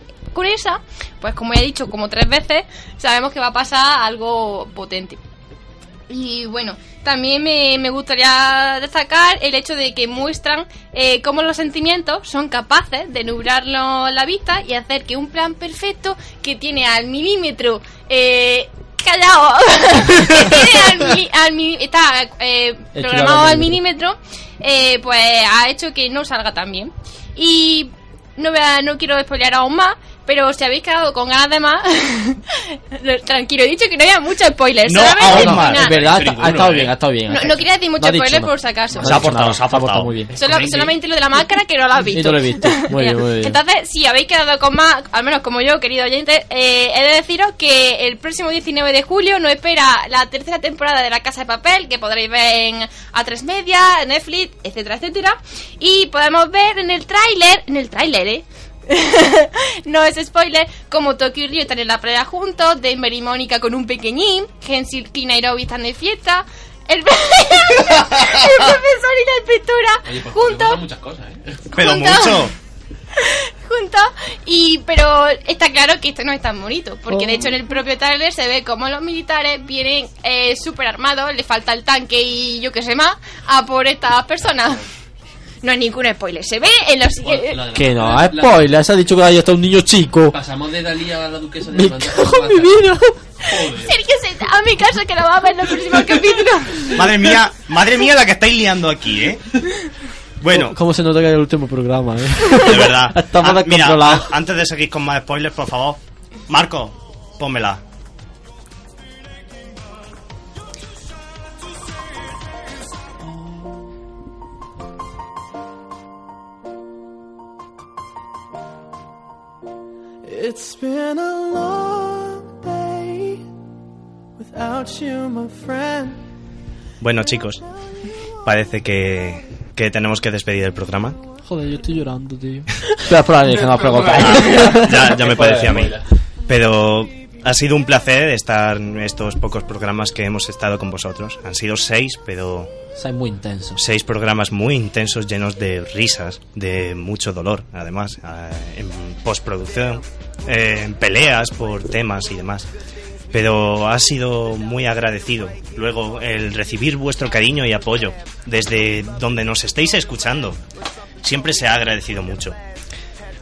pues como ya he dicho como tres veces, sabemos que va a pasar algo potente. Y bueno, también me, me gustaría destacar el hecho de que muestran eh, cómo los sentimientos son capaces de nublarlo la vista y hacer que un plan perfecto que tiene al milímetro eh, callado que tiene al al está eh, programado al milímetro eh, pues ha hecho que no salga tan bien y no, no quiero spoilear aún más pero si habéis quedado con ganas de más tranquilo he dicho que no había muchos spoilers No, solamente aún más. Es verdad, ha, estado uno, bien, eh. ha estado bien. No, no quería decir spoilers nada. por si acaso. No Se ha aportado, nada, se ha aportado. muy bien. Solo- solamente lo de la máscara que no lo has visto. No lo he visto. Muy bien, muy bien. Entonces, si habéis quedado con más, al menos como yo, querido oyente, eh, he de deciros que el próximo 19 de julio nos espera la tercera temporada de La Casa de Papel, que podréis ver en A3 Media, Netflix, etcétera, etcétera. Y podemos ver en el tráiler, en el tráiler, ¿eh? no es spoiler, como Tokio y Ryo están en la playa juntos, Denver y Mónica con un pequeñín, Hensil y Nairobi están de fiesta, el, el profesor y la inspectora Oye, pues juntos muchas cosas, ¿eh? Pero Juntos. mucho. juntos y pero está claro que esto no es tan bonito porque Oh. de hecho en el propio trailer se ve como los militares vienen eh, súper armados le falta el tanque y yo qué sé más a por estas personas no es ningún spoiler se ve en los Bueno, la de la- Que no, la- es spoiler, se ha dicho que ahí está un niño chico. Pasamos de Dalí a la duquesa de Me cago en mi vida. Sergio se a mi casa que lo va a ver en el próximo capítulo Madre mía, madre mía la que estáis liando aquí, ¿eh? Bueno, ¿Cómo se nota que es el último programa, eh? de verdad. Estamos Ah, mira, antes de seguir con más spoilers, por favor. Marco, pónmela. It's been a long day without you, my friend. Bueno, chicos, parece que, que tenemos que despedir el programa. Joder, yo estoy llorando, tío. Espera, espera, que no ya, ya me parecía a mí. Pero ha sido un placer estar en estos pocos programas que hemos estado con vosotros. Han sido seis, pero Soy muy intenso. seis programas muy intensos, llenos de risas, de mucho dolor, además, eh, en postproducción, eh, en peleas por temas y demás. Pero ha sido muy agradecido. Luego, el recibir vuestro cariño y apoyo desde donde nos estéis escuchando. Siempre se ha agradecido mucho.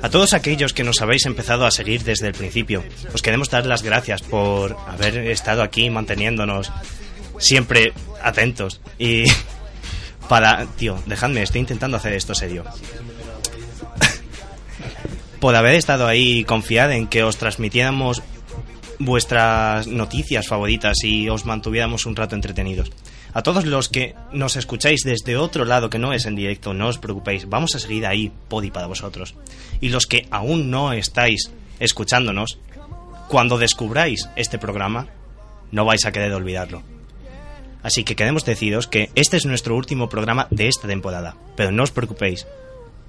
A todos aquellos que nos habéis empezado a seguir desde el principio, os queremos dar las gracias por haber estado aquí manteniéndonos siempre atentos y para tío dejadme estoy intentando hacer esto serio por haber estado ahí confiad en que os transmitiéramos vuestras noticias favoritas y os mantuviéramos un rato entretenidos a todos los que nos escucháis desde otro lado que no es en directo, no os preocupéis, vamos a seguir ahí, Podi, para vosotros. Y los que aún no estáis escuchándonos, cuando descubráis este programa, no vais a querer olvidarlo. Así que queremos deciros que este es nuestro último programa de esta temporada, pero no os preocupéis,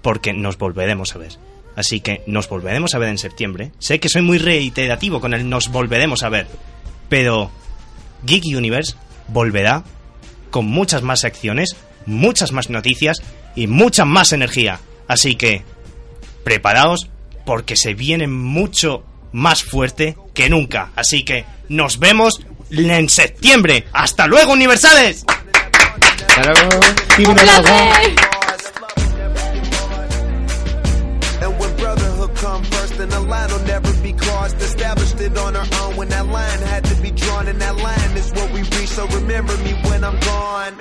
porque nos volveremos a ver. Así que nos volveremos a ver en septiembre. Sé que soy muy reiterativo con el nos volveremos a ver, pero Geek Universe volverá con muchas más secciones, muchas más noticias y mucha más energía. Así que preparaos porque se viene mucho más fuerte que nunca. Así que nos vemos en septiembre. ¡Hasta luego, Universales! And when brotherhood come first, then the line will never be crossed. Established it on our own when that line had to be drawn, and that line is what we reach. So remember me when I'm gone.